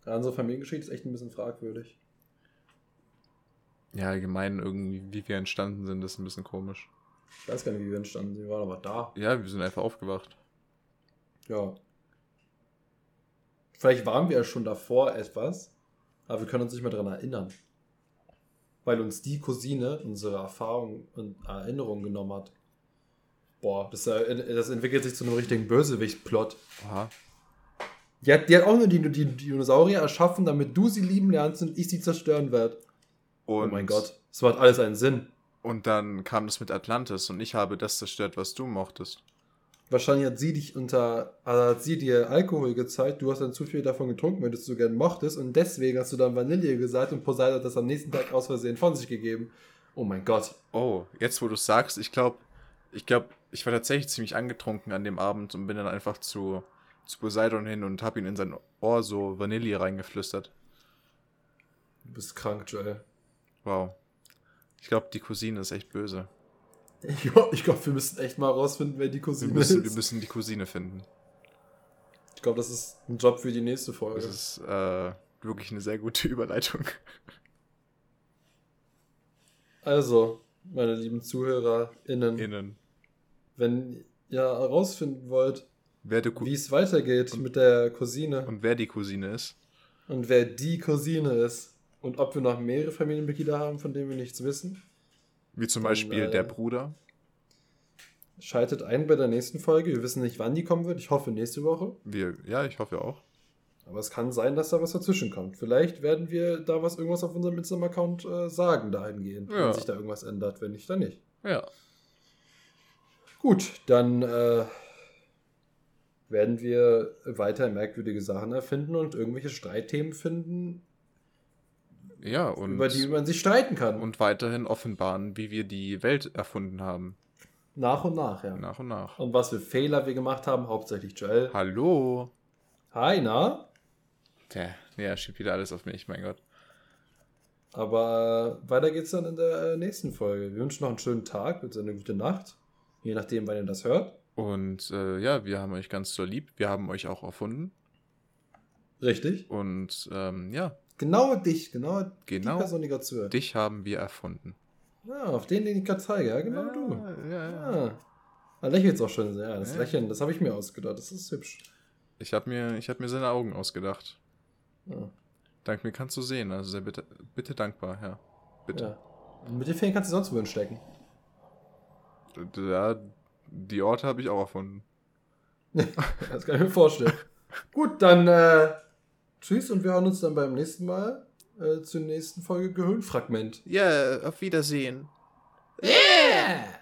Ja, unsere Familiengeschichte ist echt ein bisschen fragwürdig. Ja, allgemein irgendwie, wie wir entstanden sind, ist ein bisschen komisch. Ich weiß gar nicht, wie wir entstanden sind. Wir waren aber da. Ja, wir sind einfach aufgewacht. Ja. Vielleicht waren wir ja schon davor etwas, aber wir können uns nicht mehr daran erinnern. Weil uns die Cousine unsere Erfahrung und Erinnerung genommen hat. Boah, das, äh, das entwickelt sich zu einem richtigen Bösewicht-Plot. Oha. Die hat, die hat auch nur die, die Dinosaurier erschaffen, damit du sie lieben lernst und ich sie zerstören werde. Und, oh mein Gott, das macht alles einen Sinn. Und dann kam das mit Atlantis und ich habe das zerstört, was du mochtest. Wahrscheinlich hat sie dich unter, also hat sie dir Alkohol gezeigt, du hast dann zu viel davon getrunken, weil du es so gern mochtest und deswegen hast du dann Vanille gesagt und Poseidon hat das am nächsten Tag aus Versehen von sich gegeben. Oh mein Gott. Oh, jetzt wo du sagst, ich glaube, ich glaube, ich war tatsächlich ziemlich angetrunken an dem Abend und bin dann einfach zu, zu Poseidon hin und habe ihn in sein Ohr so Vanille reingeflüstert. Du bist krank, Joel. Wow. Ich glaube, die Cousine ist echt böse. Ich glaube, wir müssen echt mal rausfinden, wer die Wir Cousine müssen, wir ist. müssen die Cousine finden. Ich glaube, das ist ein Job für die nächste Folge. Das ist äh, wirklich eine sehr gute Überleitung. Also, meine lieben ZuhörerInnen, Innen. wenn ihr herausfinden wollt, wie es weitergeht mit der Cousine und wer die Cousine ist. und wer die Cousine ist und ob wir noch mehrere Familienmitglieder haben, von denen wir nichts wissen, Wie zum Beispiel äh, der Bruder. schaltet ein bei der nächsten Folge. Wir wissen nicht, wann die kommen wird. Ich hoffe nächste Woche. Wir, ja, ich hoffe auch. Aber es kann sein, dass da was dazwischen kommt. Vielleicht werden wir da was irgendwas auf unserem Instagram-Account äh, sagen dahingehend, Ja. wenn sich da irgendwas ändert. Wenn nicht, dann nicht. Ja. Gut, dann äh, werden wir weiter merkwürdige Sachen erfinden und irgendwelche Streitthemen finden, Ja, und, über die man sich streiten kann. und weiterhin offenbaren, wie wir die Welt erfunden haben. nach und nach, ja. Nach und nach. Und was für Fehler wir gemacht haben, hauptsächlich Joel. Hallo. Hi, na? Tja, er schiebt wieder alles auf mich, mein Gott. Aber äh, weiter geht's dann in der äh, nächsten Folge. Wir wünschen noch einen schönen Tag, bitte eine gute Nacht. Je nachdem, wann ihr das hört. Und äh, ja, wir haben euch ganz so lieb. Wir haben euch auch erfunden. Richtig. Und ähm, ja, Genau dich, genau, die Genau Person, die gerade zuhört. dich haben wir erfunden. Ja, auf den, den ich gerade zeige, ja, genau ja, du. Ja, ja. Ah. Er lächelt auch schon. Ja, das Ja. Lächeln, das habe ich mir ausgedacht. Das ist hübsch. Ich habe mir, ich hab mir seine Augen ausgedacht. Ja. Dank mir kannst du sehen. Also sehr bitte, bitte dankbar, ja. Bitte. Ja. Und mit den Fingern kannst du sonst wohin stecken. Ja, die Orte habe ich auch erfunden. Das kann ich mir vorstellen. Gut, dann äh, tschüss und wir hören uns dann beim nächsten Mal äh, zur nächsten Folge Gehirnfragment. Ja, auf Wiedersehen. Yeah!